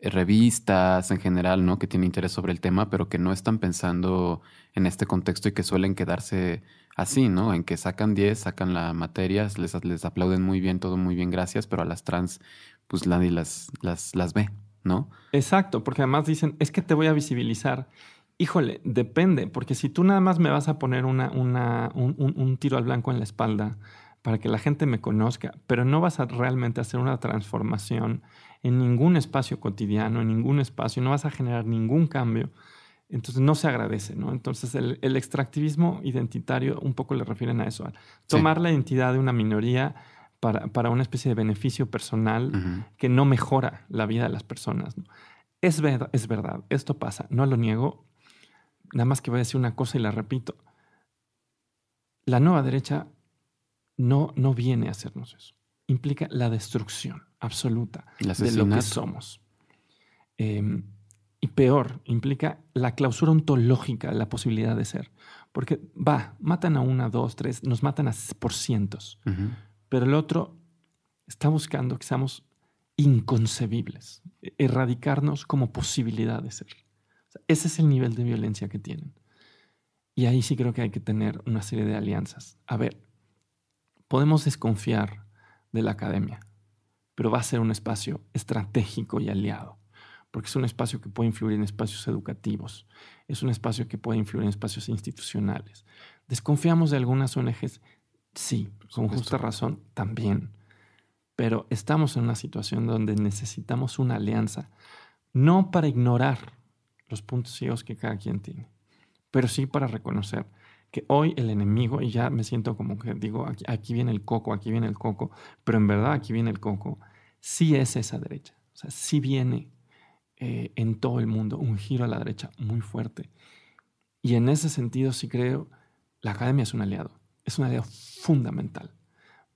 revistas en general, ¿no? Que tienen interés sobre el tema, pero que no están pensando en este contexto y que suelen quedarse así, ¿no? En que sacan 10, sacan la materia, les, les aplauden muy bien, todo muy bien, gracias, pero a las trans, pues nadie las, las, las ve, ¿no? Exacto, porque además dicen, es que te voy a visibilizar. Híjole, depende, porque si tú nada más me vas a poner una, un, un, tiro al blanco en la espalda para que la gente me conozca, pero no vas a realmente hacer una transformación en ningún espacio cotidiano, en ningún espacio, no vas a generar ningún cambio, entonces no se agradece, ¿no? Entonces el, extractivismo identitario un poco le refieren a eso, tomar la identidad de una minoría para, una especie de beneficio personal que no mejora la vida de las personas. Es, verdad, es verdad, esto pasa, no lo niego, nada más que voy a decir una cosa y la repito. La nueva derecha no, no viene a hacernos eso. Implica la destrucción absoluta de lo que somos. Eh, y peor, implica la clausura ontológica la posibilidad de ser. Porque va, matan a una, dos, tres, nos matan a por cientos. Pero el otro está buscando que seamos inconcebibles, erradicarnos como posibilidad de ser. ese es el nivel de violencia que tienen. Y ahí sí creo que hay que tener una serie de alianzas. A ver, podemos desconfiar de la academia, pero va a ser un espacio estratégico y aliado porque es un espacio que puede influir en espacios educativos, es un espacio que puede influir en espacios institucionales. ¿Desconfiamos de algunas ONGs? Sí, con justa razón, también. Pero estamos en una situación donde necesitamos una alianza, no para ignorar los puntos ciegos que cada quien tiene, pero sí para reconocer que hoy el enemigo, y ya me siento como que digo, aquí, aquí viene el coco, aquí viene el coco, pero en verdad aquí viene el coco, sí es esa derecha, o sea, sí viene eh, en todo el mundo, un giro a la derecha muy fuerte. Y en ese sentido sí creo, la academia es un aliado, es un aliado fundamental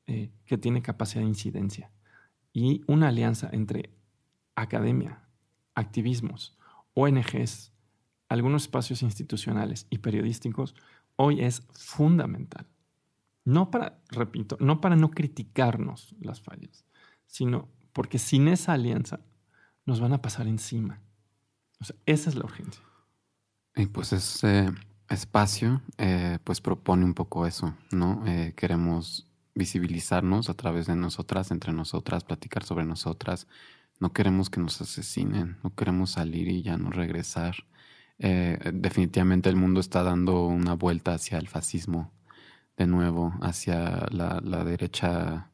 eh, que tiene capacidad de incidencia. Y una alianza entre academia, activismos, ONGs, algunos espacios institucionales y periodísticos, hoy es fundamental. No para, repito, no para no criticarnos las fallas, sino porque sin esa alianza nos van a pasar encima. O sea, esa es la urgencia. Y pues ese espacio eh, pues propone un poco eso, ¿no? Eh, queremos visibilizarnos a través de nosotras, entre nosotras, platicar sobre nosotras. No queremos que nos asesinen, no queremos salir y ya no regresar. Eh, definitivamente el mundo está dando una vuelta hacia el fascismo de nuevo, hacia la, la derecha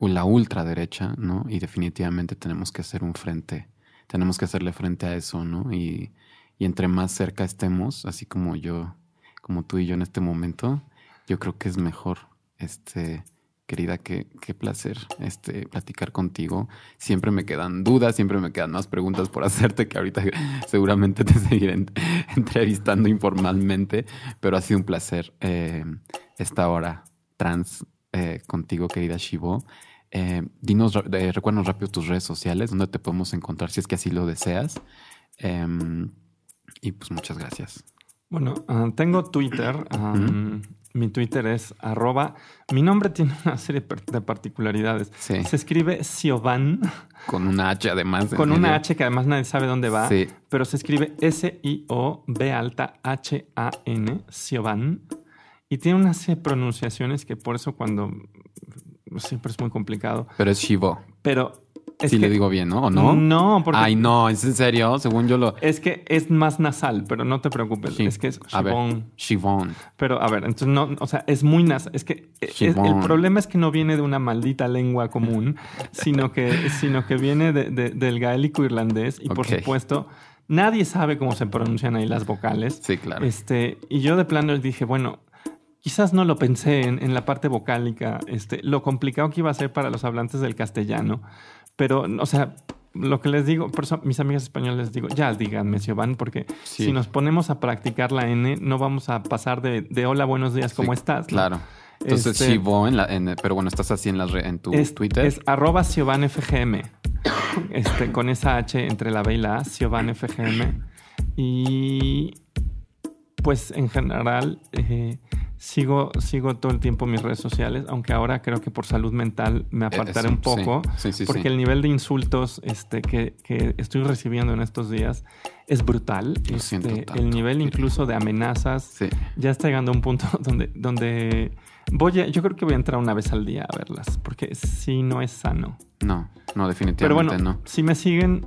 la ultraderecha, ¿no? Y definitivamente tenemos que hacer un frente, tenemos que hacerle frente a eso, ¿no? Y, y entre más cerca estemos, así como yo, como tú y yo en este momento, yo creo que es mejor, este, querida, qué, qué placer este, platicar contigo. Siempre me quedan dudas, siempre me quedan más preguntas por hacerte, que ahorita seguramente te seguiré entrevistando informalmente, pero ha sido un placer eh, esta hora trans eh, contigo, querida Shivo. Eh, dinos, eh, recuérdanos rápido tus redes sociales, donde te podemos encontrar si es que así lo deseas. Em, y pues muchas gracias. Bueno, ah, tengo Twitter. Mi Twitter es arroba. Mi nombre tiene una serie de particularidades. Se escribe Siovan. Con una H además. Con una H que además nadie sabe dónde va. Pero se escribe S-I-O-B alta H-A-N. Siovan. Y tiene unas pronunciaciones que por eso cuando siempre es muy complicado. Pero es Shivo. Pero si le digo bien, ¿no? ¿O no? No, porque... Ay, no, ¿es en serio? Según yo lo... Es que es más nasal, pero no te preocupes. Es que es Shivon. Shivon. Pero, a ver, entonces no... O sea, es muy nasal. Es que el problema es que no viene de una maldita lengua común, sino que, sino que viene del gaélico irlandés. Y, por supuesto, nadie sabe cómo se pronuncian ahí las vocales. Sí, claro. Este, y yo de plano dije, bueno, quizás no lo pensé en, en, la parte vocálica, este, lo complicado que iba a ser para los hablantes del castellano. Pero, o sea, lo que les digo, por eso mis amigas españolas les digo, ya díganme, Siobhan, porque si nos ponemos a practicar la N, no vamos a pasar de, hola, buenos días, ¿cómo estás? Claro. Entonces, este, en la, pero bueno, estás así en, la, en tu Twitter. Es arroba FGM. Este, con esa H entre la B y la A, FGM. Y pues en general, eh, sigo, sigo todo el tiempo mis redes sociales, aunque ahora creo que por salud mental me apartaré un poco, porque el nivel de insultos este, que, estoy recibiendo en estos días es brutal. Este, el nivel incluso de amenazas ya está llegando a un punto donde, donde voy a, yo creo que voy a entrar una vez al día a verlas, porque si no es sano. No, no, definitivamente Pero bueno, no. Si me siguen,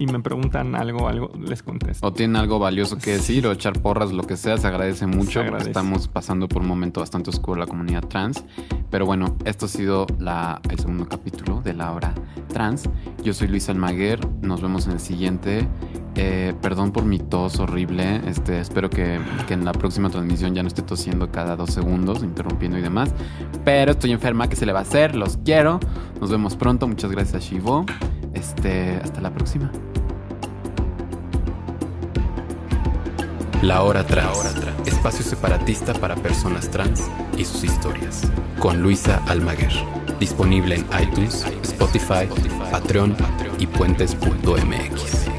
y me preguntan algo, algo, les contesto. O tienen algo valioso que decir o echar porras, lo que sea, se agradece mucho. Estamos pasando por un momento bastante oscuro la comunidad trans. Pero bueno, esto ha sido la, el segundo capítulo de la hora trans. Yo soy Luis Almaguer, nos vemos en el siguiente. Eh, perdón por mi tos horrible. Este, espero que, que, en la próxima transmisión ya no esté tosiendo cada dos segundos, interrumpiendo y demás. Pero estoy enferma, ¿qué se le va a hacer? Los quiero. Nos vemos pronto. Muchas gracias, Shivo. Este, hasta la próxima. La Hora Trans, espacio separatista para personas trans y sus historias, con Luisa Almaguer. Disponible en iTunes, Spotify, Patreon y puentes.mx.